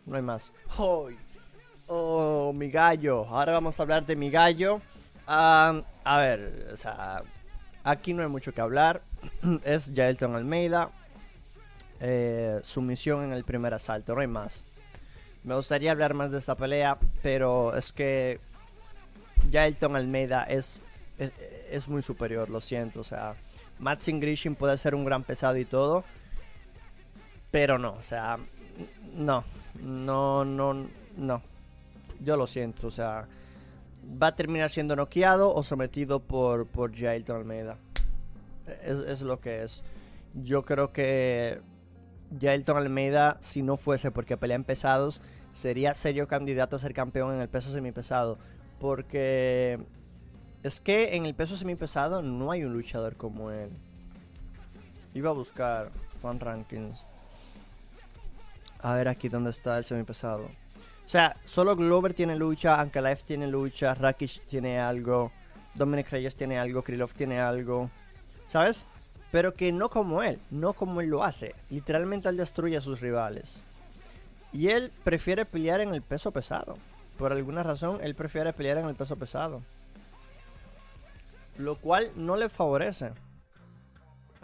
No hay más. ¡Oh! Oh mi gallo. Ahora vamos a hablar de mi gallo. a ver, o sea, aquí no hay mucho que hablar. <clears throat> es Jailton Almeida. Eh, sumisión en el primer asalto, no hay más. Me gustaría hablar más de esta pelea, pero es que Jailton Almeida es, es, muy superior, lo siento. O sea, Matsin Grishin puede ser un gran pesado y todo, pero no, o sea, no, no, no, no. Yo lo siento, o sea, va a terminar siendo noqueado o sometido por, por Jailton Almeida. Es, lo que es. Yo creo que Jailton Almeida, si no fuese porque pelean pesados, sería serio candidato a ser campeón en el peso semipesado. Porque es que en el peso semipesado no hay un luchador como él. Iba a buscar fan rankings. A ver aquí dónde está el semipesado. O sea, solo Glover tiene lucha, Ankalaev tiene lucha, Rakic tiene algo, Dominic Reyes tiene algo, Krylov tiene algo. ¿Sabes? Pero que no como él, no como él lo hace. Literalmente él destruye a sus rivales. Y él prefiere pelear en el peso pesado. Por alguna razón, él prefiere pelear en el peso pesado. Lo cual no le favorece.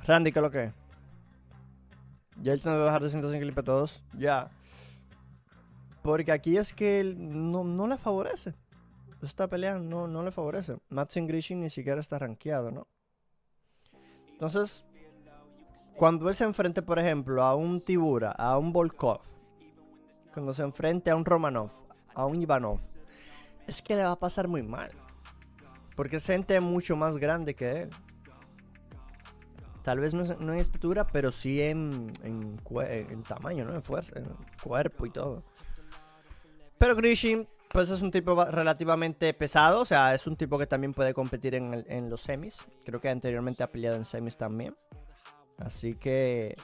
Randy, ¿qué es lo que? Ya él tiene que bajar de 105 a todos. Ya. Porque aquí es que él no, no le favorece. Esta pelea no, no le favorece. Matson Grishin ni siquiera está rankeado, ¿no? Entonces, cuando él se enfrente, por ejemplo, a un Tibura, a un Volkov, cuando se enfrente a un Romanov, a un Ivanov, es que le va a pasar muy mal. Porque es gente mucho más grande que él. Tal vez no, en estatura, pero sí en, en, tamaño, ¿no? En fuerza, en cuerpo y todo. Pero Grishin, pues es un tipo relativamente pesado. O sea, es un tipo que también puede competir en, los semis. Creo que anteriormente ha peleado en semis también. Así que...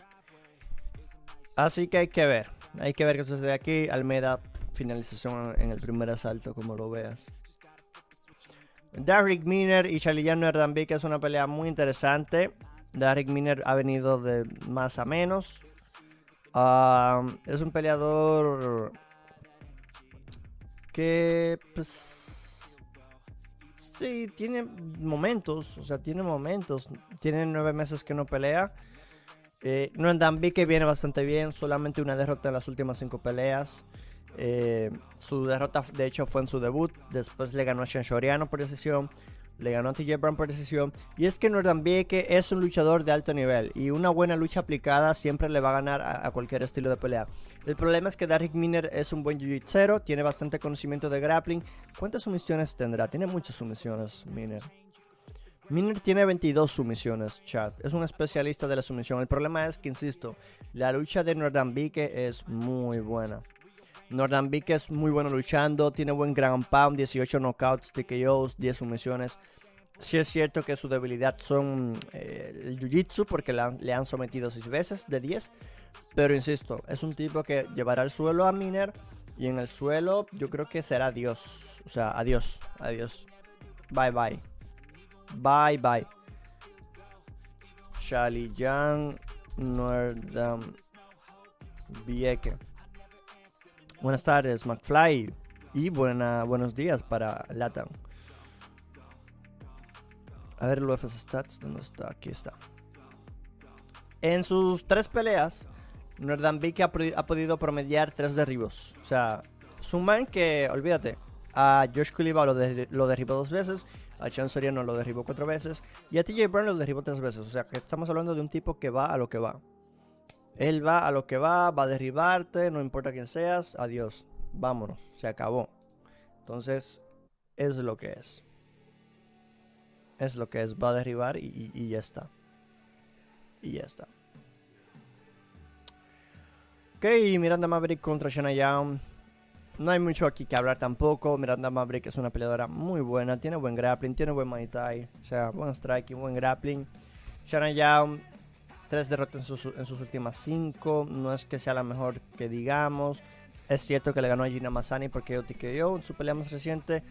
Así que hay que ver. Hay que ver qué sucede aquí. Almeida, finalización en el primer asalto, como lo veas. Derrick Miner y Charlie Erdambik es una pelea muy interesante. Derek Miner ha venido de más a menos. es un peleador que, pues, sí, tiene momentos. O sea, tiene momentos. Tiene nueve meses que no pelea. Eh, que viene bastante bien. Solamente una derrota en las últimas cinco peleas. Eh, su derrota, de hecho, fue en su debut. Después le ganó a Shanshoriano por decisión le ganó a TJ Brown por decisión. Y es que que es un luchador de alto nivel y una buena lucha aplicada siempre le va a ganar a, cualquier estilo de pelea. El problema es que Derrick Miner es un buen jiu-jitsu, tiene bastante conocimiento de grappling. ¿Cuántas sumisiones tendrá? Tiene muchas sumisiones, Miner. Miner tiene 22 sumisiones, chat. Es un especialista de la sumisión. El problema es que, insisto, la lucha de Nordambike es muy buena. Nordambik es muy bueno luchando, tiene buen ground pound, 18 knockouts, TKOs, 10 sumisiones. Sí es cierto que su debilidad son eh, el jiu-jitsu porque le han sometido 6 veces de 10. Pero insisto, es un tipo que llevará al suelo a Miner y en el suelo yo creo que será adiós. O sea, adiós, adiós. Bye bye. Bye bye. Shalijan Nordam Bieke. Buenas tardes, McFly. Y buena, buenos días para Latam. A ver el UFC Stats, ¿dónde está? Aquí está. En sus tres peleas, Nordambik ha, ha podido promediar tres derribos. O sea, es un man que, olvídate, a Josh Kuliba lo, lo derribó dos veces, a Chan Soriano lo derribó cuatro veces y a TJ Brown lo derribó tres veces. O sea, que estamos hablando de un tipo que va a lo que va. Él va a lo que va, va a derribarte, no importa quién seas, adiós, vámonos, se acabó. Entonces, es lo que es. Es lo que es, va a derribar y, ya está. Y ya está. Ok, Miranda Maverick contra Shana Young. No hay mucho aquí que hablar tampoco. Miranda Maverick es una peleadora muy buena. Tiene buen grappling, tiene buen Muay Thai. O sea, buen striking, buen grappling. Shana Young Tres derrotas en sus, en últimas cinco. No es que sea la mejor que digamos. Es cierto que le ganó a Gina Mazzani porque yo TKO en su pelea más reciente.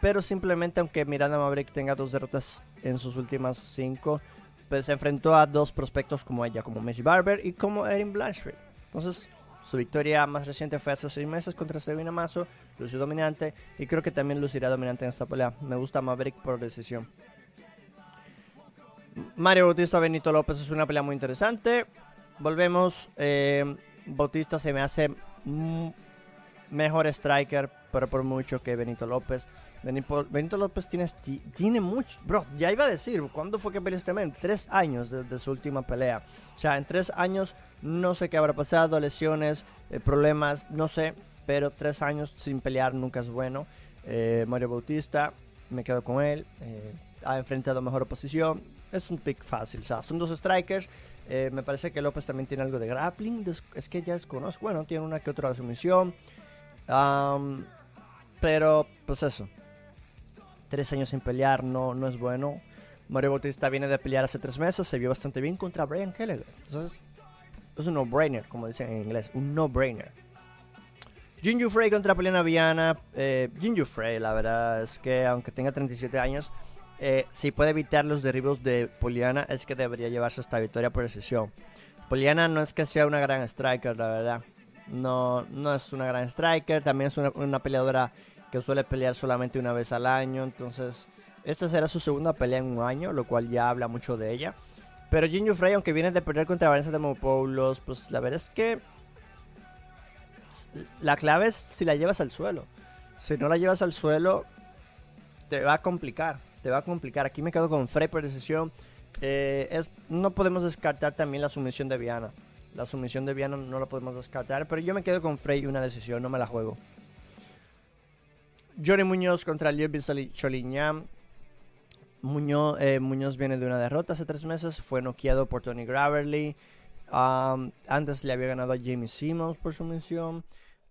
Pero simplemente, aunque Miranda Maverick tenga dos derrotas en sus últimas cinco, pues se enfrentó a dos prospectos como ella, como Messi Barber y como Erin Blanchfield. Entonces, su victoria más reciente fue hace seis meses contra Sabina Mazo, lució dominante y creo que también lucirá dominante en esta pelea. Me gusta Maverick por decisión. Mario Bautista Benito López es una pelea muy interesante. Volvemos. Eh, Bautista se me hace mejor striker, pero por mucho que Benito López. Benito, López tiene, tiene mucho. Bro, ya iba a decir, ¿cuándo fue que peleó este men? Tres años desde su última pelea. O sea, en tres años no sé qué habrá pasado, lesiones, eh, problemas, no sé. Pero tres años sin pelear nunca es bueno. Eh, Mario Bautista, me quedo con él. Ha enfrentado mejor oposición es un pick fácil. O sea, son dos strikers. Eh, me parece que López también tiene algo de grappling. Es que ya desconozco. Bueno, tiene una que otra sumisión. pero, pues eso. Tres años sin pelear no, no es bueno. Mario Bautista viene de pelear hace tres meses. Se vio bastante bien contra Brian Kelleher. Entonces, es un no-brainer, como dicen en inglés. Un no-brainer. Jinju Frey contra Poliana Viana. Eh, Jinju Frey, la verdad es que aunque tenga 37 años, eh, si puede evitar los derribos de Poliana, es que debería llevarse esta victoria por decisión. Poliana no es que sea una gran striker, la verdad. No, no es una gran striker. También es una, peleadora que suele pelear solamente una vez al año. Entonces, esta será su segunda pelea en un año, lo cual ya habla mucho de ella. Pero Jinju Frey, aunque viene de perder contra Vanessa Demopoulos, pues la verdad es que la clave es si la llevas al suelo. Si no la llevas al suelo, te va a complicar te va a complicar. Aquí me quedo con Frey por decisión. Eh, es, no podemos descartar también la sumisión de Viana. La sumisión de Viana no la podemos descartar, pero yo me quedo con Frey una decisión, no me la juego. Johnny Muñoz contra Liu Choliñán. Muñoz, eh, Muñoz viene de una derrota hace tres meses, fue noqueado por Tony Graverly. antes le había ganado a Jamie Simmons por sumisión.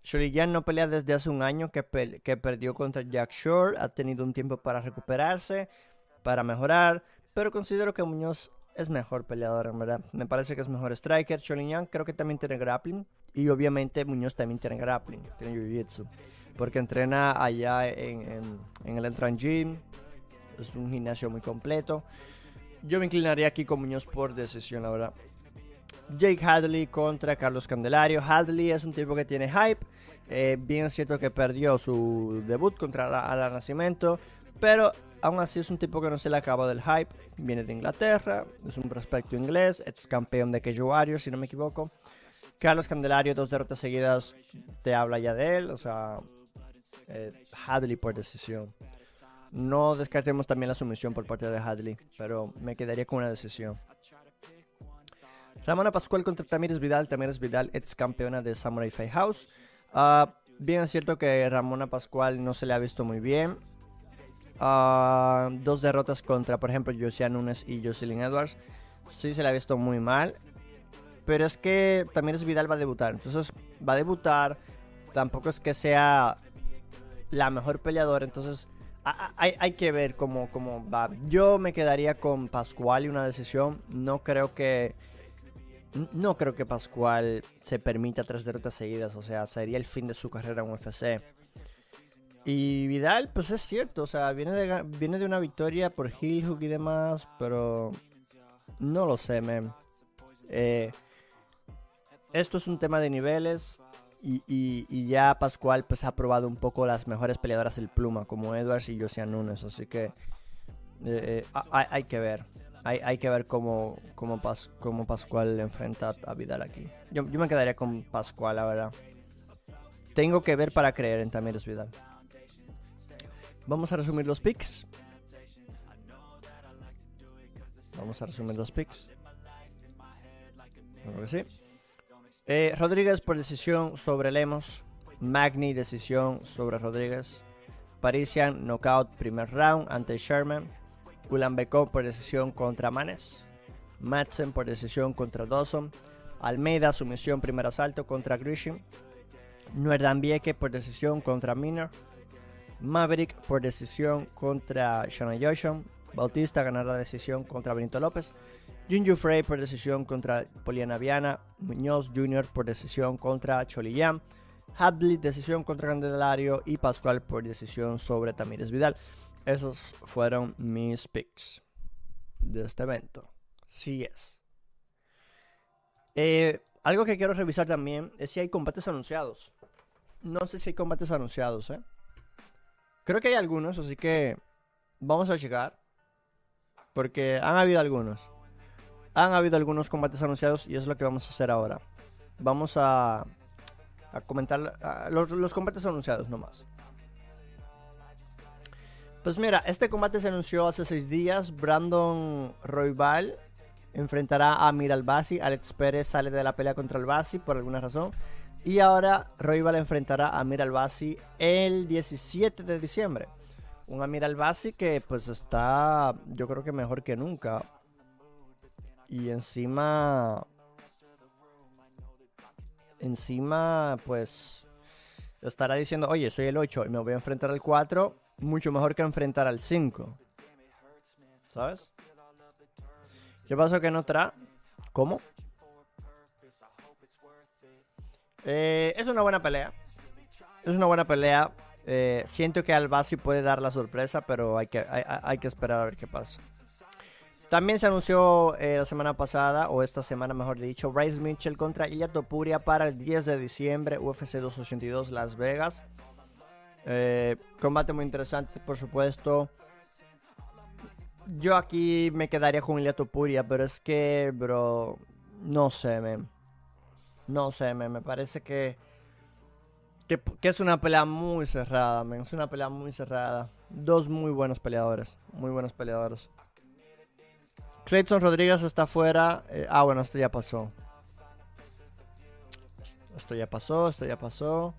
Shuriyan no pelea desde hace un año que, que perdió contra Jack Shore. Ha tenido un tiempo para recuperarse, para mejorar. Pero considero que Muñoz es mejor peleador, en verdad. Me parece que es mejor striker. Yan creo que también tiene grappling. Y obviamente Muñoz también tiene grappling. Tiene jiu-jitsu. Porque entrena allá en, en, el Entran Gym. Es un gimnasio muy completo. Yo me inclinaría aquí con Muñoz por decisión, la verdad. Jake Hadley contra Carlos Candelario. Hadley es un tipo que tiene hype. Eh, bien es cierto que perdió su debut contra la, Nacimiento, pero aún así es un tipo que no se le acaba del hype. Viene de Inglaterra, es un prospecto inglés, ex campeón de Kejo Warriors, si no me equivoco. Carlos Candelario, dos derrotas seguidas, te habla ya de él. O sea, eh, Hadley por decisión. No descartemos también la sumisión por parte de Hadley, pero me quedaría con una decisión. Ramona Pascual contra Tamires Vidal. Tamires Vidal, ex campeona de Samurai Fight House. Ah, bien es cierto que Ramona Pascual no se le ha visto muy bien. Ah, dos derrotas contra, por ejemplo, Josiah Nunes y Jocelyn Edwards. Sí se le ha visto muy mal. Pero es que Tamires Vidal va a debutar. Entonces va a debutar. Tampoco es que sea la mejor peleadora. Entonces hay, que ver cómo, cómo va. Yo me quedaría con Pascual y una decisión. No creo que no creo que Pascual se permita tres derrotas seguidas, o sea, sería el fin de su carrera en UFC. Y Vidal, pues es cierto, o sea, viene de, viene de una victoria por Hill Hook y demás, pero no lo sé, man. Eh, esto es un tema de niveles Y, ya Pascual pues ha probado un poco las mejores peleadoras del pluma, como Edwards y Josian Nunes. Así que eh, eh, hay, que ver. Hay, que ver cómo, cómo, Pascual enfrenta a Vidal aquí. Yo, me quedaría con Pascual, la verdad. Tengo que ver para creer en Tamires Vidal. Vamos a resumir los picks. Vamos a resumir los picks. Creo que sí. Eh, Rodríguez por decisión sobre Lemos. Magni decisión sobre Rodríguez. Parisian knockout primer round ante Sherman. Ulan por decisión contra Manes. Madsen por decisión contra Dawson. Almeida sumisión primer asalto contra Grisham. Nuerdambieke por decisión contra Miner. Maverick por decisión contra Shana Joshua. Bautista ganará la decisión contra Benito López. Junju Frey por decisión contra Poliana Viana. Muñoz Jr. por decisión contra Cholillán. Hadley decisión contra Candelario. Y Pascual por decisión sobre Tamírez Vidal. Esos fueron mis picks de este evento. Sí es. Eh, algo que quiero revisar también es si hay combates anunciados. No sé si hay combates anunciados, ¿eh? Creo que hay algunos, así que vamos a checar. Porque han habido algunos. Han habido algunos combates anunciados y es lo que vamos a hacer ahora. Vamos a, a comentar los, los, combates anunciados nomás. Pues mira, este combate se anunció hace seis días. Brandon Roybal enfrentará a Miralbasi. Alex Pérez sale de la pelea contra Albasi por alguna razón. Y ahora Roybal enfrentará a Miralbasi el 17 de diciembre. Un Amir Albasi que pues está yo creo que mejor que nunca. Y encima... Encima pues estará diciendo, oye, soy el 8 y me voy a enfrentar al 4. Mucho mejor que enfrentar al 5. ¿Sabes? ¿Qué pasó que no trae? ¿Cómo? Eh, es una buena pelea. Es una buena pelea. Eh, siento que Albasi puede dar la sorpresa, pero hay que, hay, que esperar a ver qué pasa. También se anunció eh, la semana pasada, o esta semana mejor dicho, Bryce Mitchell contra Ilya Topuria para el 10 de diciembre, UFC 282 Las Vegas. Eh, combate muy interesante, por supuesto. Yo aquí me quedaría con Ilya Topuria, pero es que, bro, no sé, me No sé, me parece que que, es una pelea muy cerrada, Es una pelea muy cerrada. Dos muy buenos peleadores. Muy buenos peleadores. Clayton Rodríguez está fuera. Eh, ah, bueno, esto ya pasó. Esto ya pasó, esto ya pasó.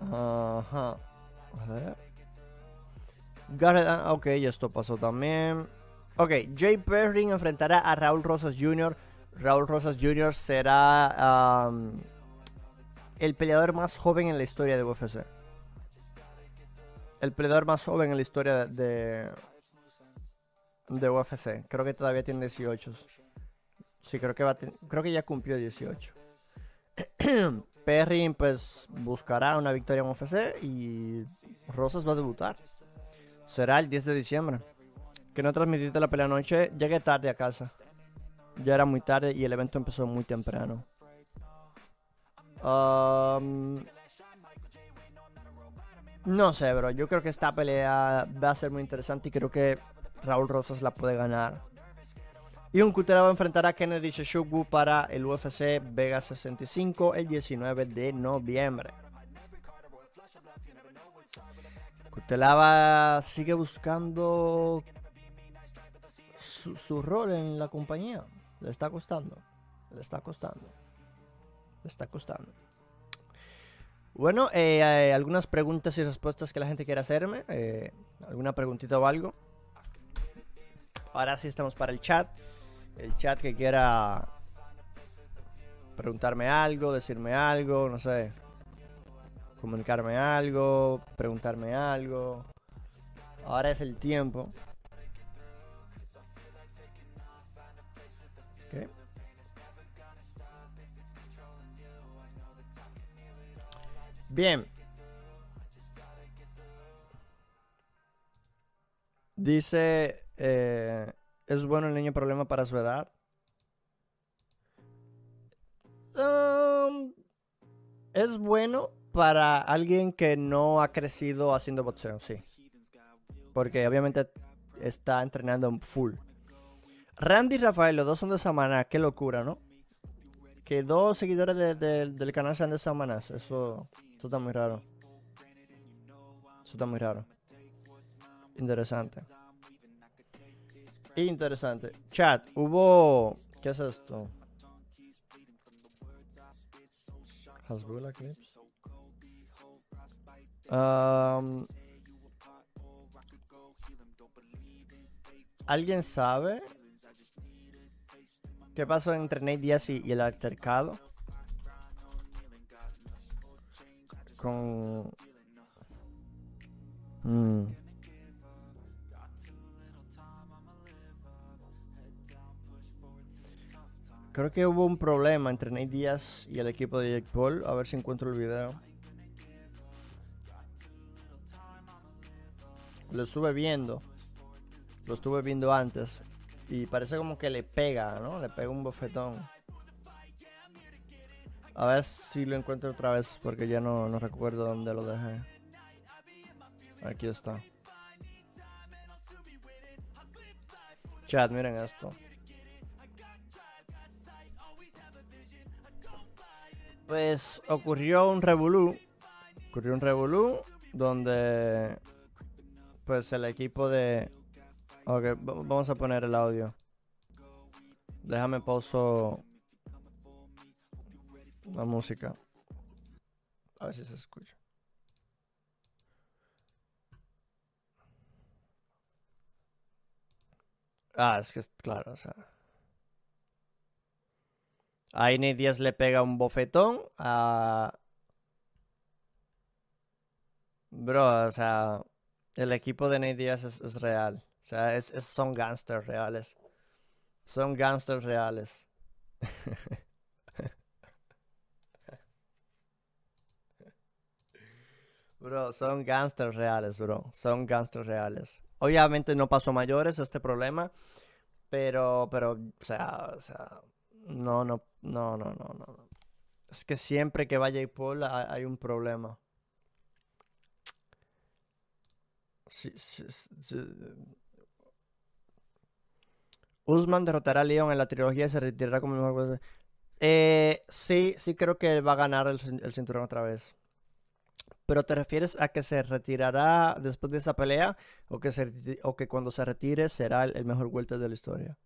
Ajá. A ver. Garrett, ah, ok, esto pasó también. Ok, Jay Perrin enfrentará a Raúl Rosas Jr. Raúl Rosas Jr. será el peleador más joven en la historia de UFC. El peleador más joven en la historia de, de UFC. Creo que todavía tiene 18. Sí, creo que, va creo que ya cumplió 18. <clears throat> Perry pues buscará una victoria en UFC y Rosas va a debutar. Será el 10 de diciembre. Que no transmitiste la pelea anoche, llegué tarde a casa. Ya era muy tarde y el evento empezó muy temprano. No sé, bro. Yo creo que esta pelea va a ser muy interesante y creo que Raúl Rosas la puede ganar. Y un Kutera va a Kennedy Sheshugu para el UFC Vega 65 el 19 de noviembre. Kutelava sigue buscando su, rol en la compañía. Le está costando. Le está costando está costando. Bueno, eh, algunas preguntas y respuestas que la gente quiere hacerme. Eh, ¿Alguna preguntita o algo? Ahora sí estamos para el chat. El chat que quiera preguntarme algo, decirme algo, no sé. Comunicarme algo, preguntarme algo. Ahora es el tiempo. Bien. Dice, eh, ¿es bueno el niño problema para su edad? Um, Es bueno para alguien que no ha crecido haciendo boxeo, sí. Porque obviamente está entrenando full. Randy y Rafael, los dos son de Samaná, qué locura, ¿no? Que dos seguidores del canal sean de Samaná, eso, eso está muy raro. Eso está muy raro. Interesante. Interesante. Chat, hubo... ¿Qué es esto? Hasbula Clips. Um, ¿Alguien sabe qué pasó entre Nate Diaz y, el altercado? Con... Mm. Creo que hubo un problema entre Nate Diaz y el equipo de Jake Paul. A ver si encuentro el video. Lo estuve viendo. Lo estuve viendo antes. Y parece como que le pega, ¿no? Le pega un bofetón. A ver si lo encuentro otra vez porque ya no, no recuerdo dónde lo dejé. Aquí está. Chat, miren esto. Pues ocurrió un revolú. Ocurrió un revolú donde pues el equipo de... Ok, vamos a poner el audio. Déjame pauso la música. A ver si se escucha. Ah, es que es claro, o sea. A Nate Díaz le pega un bofetón. Bro, o sea, el equipo de Nate Díaz es, real. O sea, es, son gangsters reales. Son gangsters <laughs> reales. Bro, son gangsters reales, bro. Son gangsters reales. Obviamente no pasó mayores este problema. Pero, pero, o sea, o sea, no, no, no, no, no, no. Es que siempre que vaya Paul hay un problema. Usman derrotará a Leon en la trilogía y se retirará como mejor. Eh, sí, sí creo que va a ganar el, cinturón otra vez. Pero te refieres a que se retirará después de esa pelea o que, o que cuando se retire será el, mejor vuelta de la historia.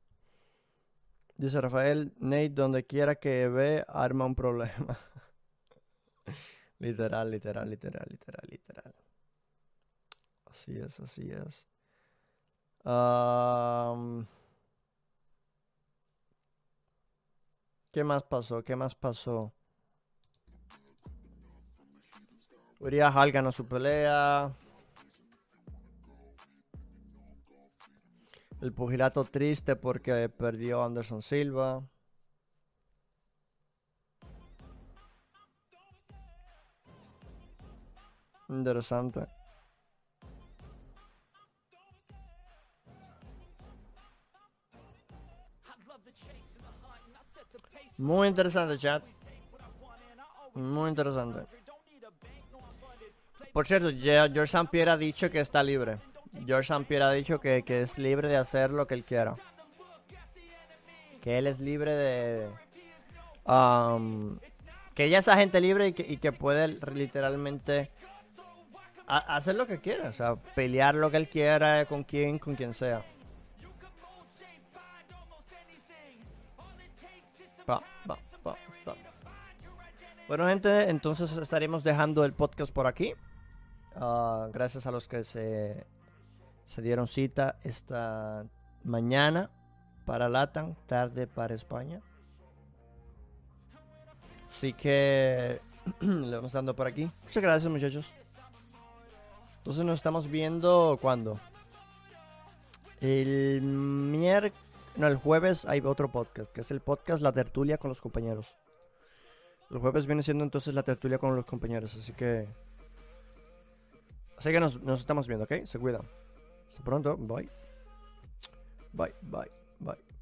Dice Rafael, Nate, donde quiera que ve, arma un problema. <laughs> literal, literal, literal, literal, literal. Así es, así es. ¿Qué más pasó? ¿Qué más pasó? Uriah Hall ganó su pelea. El pugilato triste porque perdió Anderson Silva. Interesante. Muy interesante, chat. Muy interesante. Por cierto, George St. Pierre ha dicho que está libre. George St. Ha dicho que, es libre de hacer lo que él quiera. Que él es libre de... Um, que ella es agente libre y que, puede literalmente hacer lo que quiera. O sea, pelear lo que él quiera con quien, con quien sea. Bueno, gente, entonces estaremos dejando el podcast por aquí. Ah, gracias a los que se, se dieron cita esta mañana para Latam, tarde para España. Así que <clears throat> le vamos dando por aquí. Muchas gracias, muchachos. Entonces nos estamos viendo cuando. El miércoles no, el jueves hay otro podcast, que es el podcast La Tertulia con los compañeros. El jueves viene siendo entonces la tertulia con los compañeros, así que... Así que nos, nos estamos viendo, ¿ok? Se cuidan. Hasta pronto, bye. Bye, bye.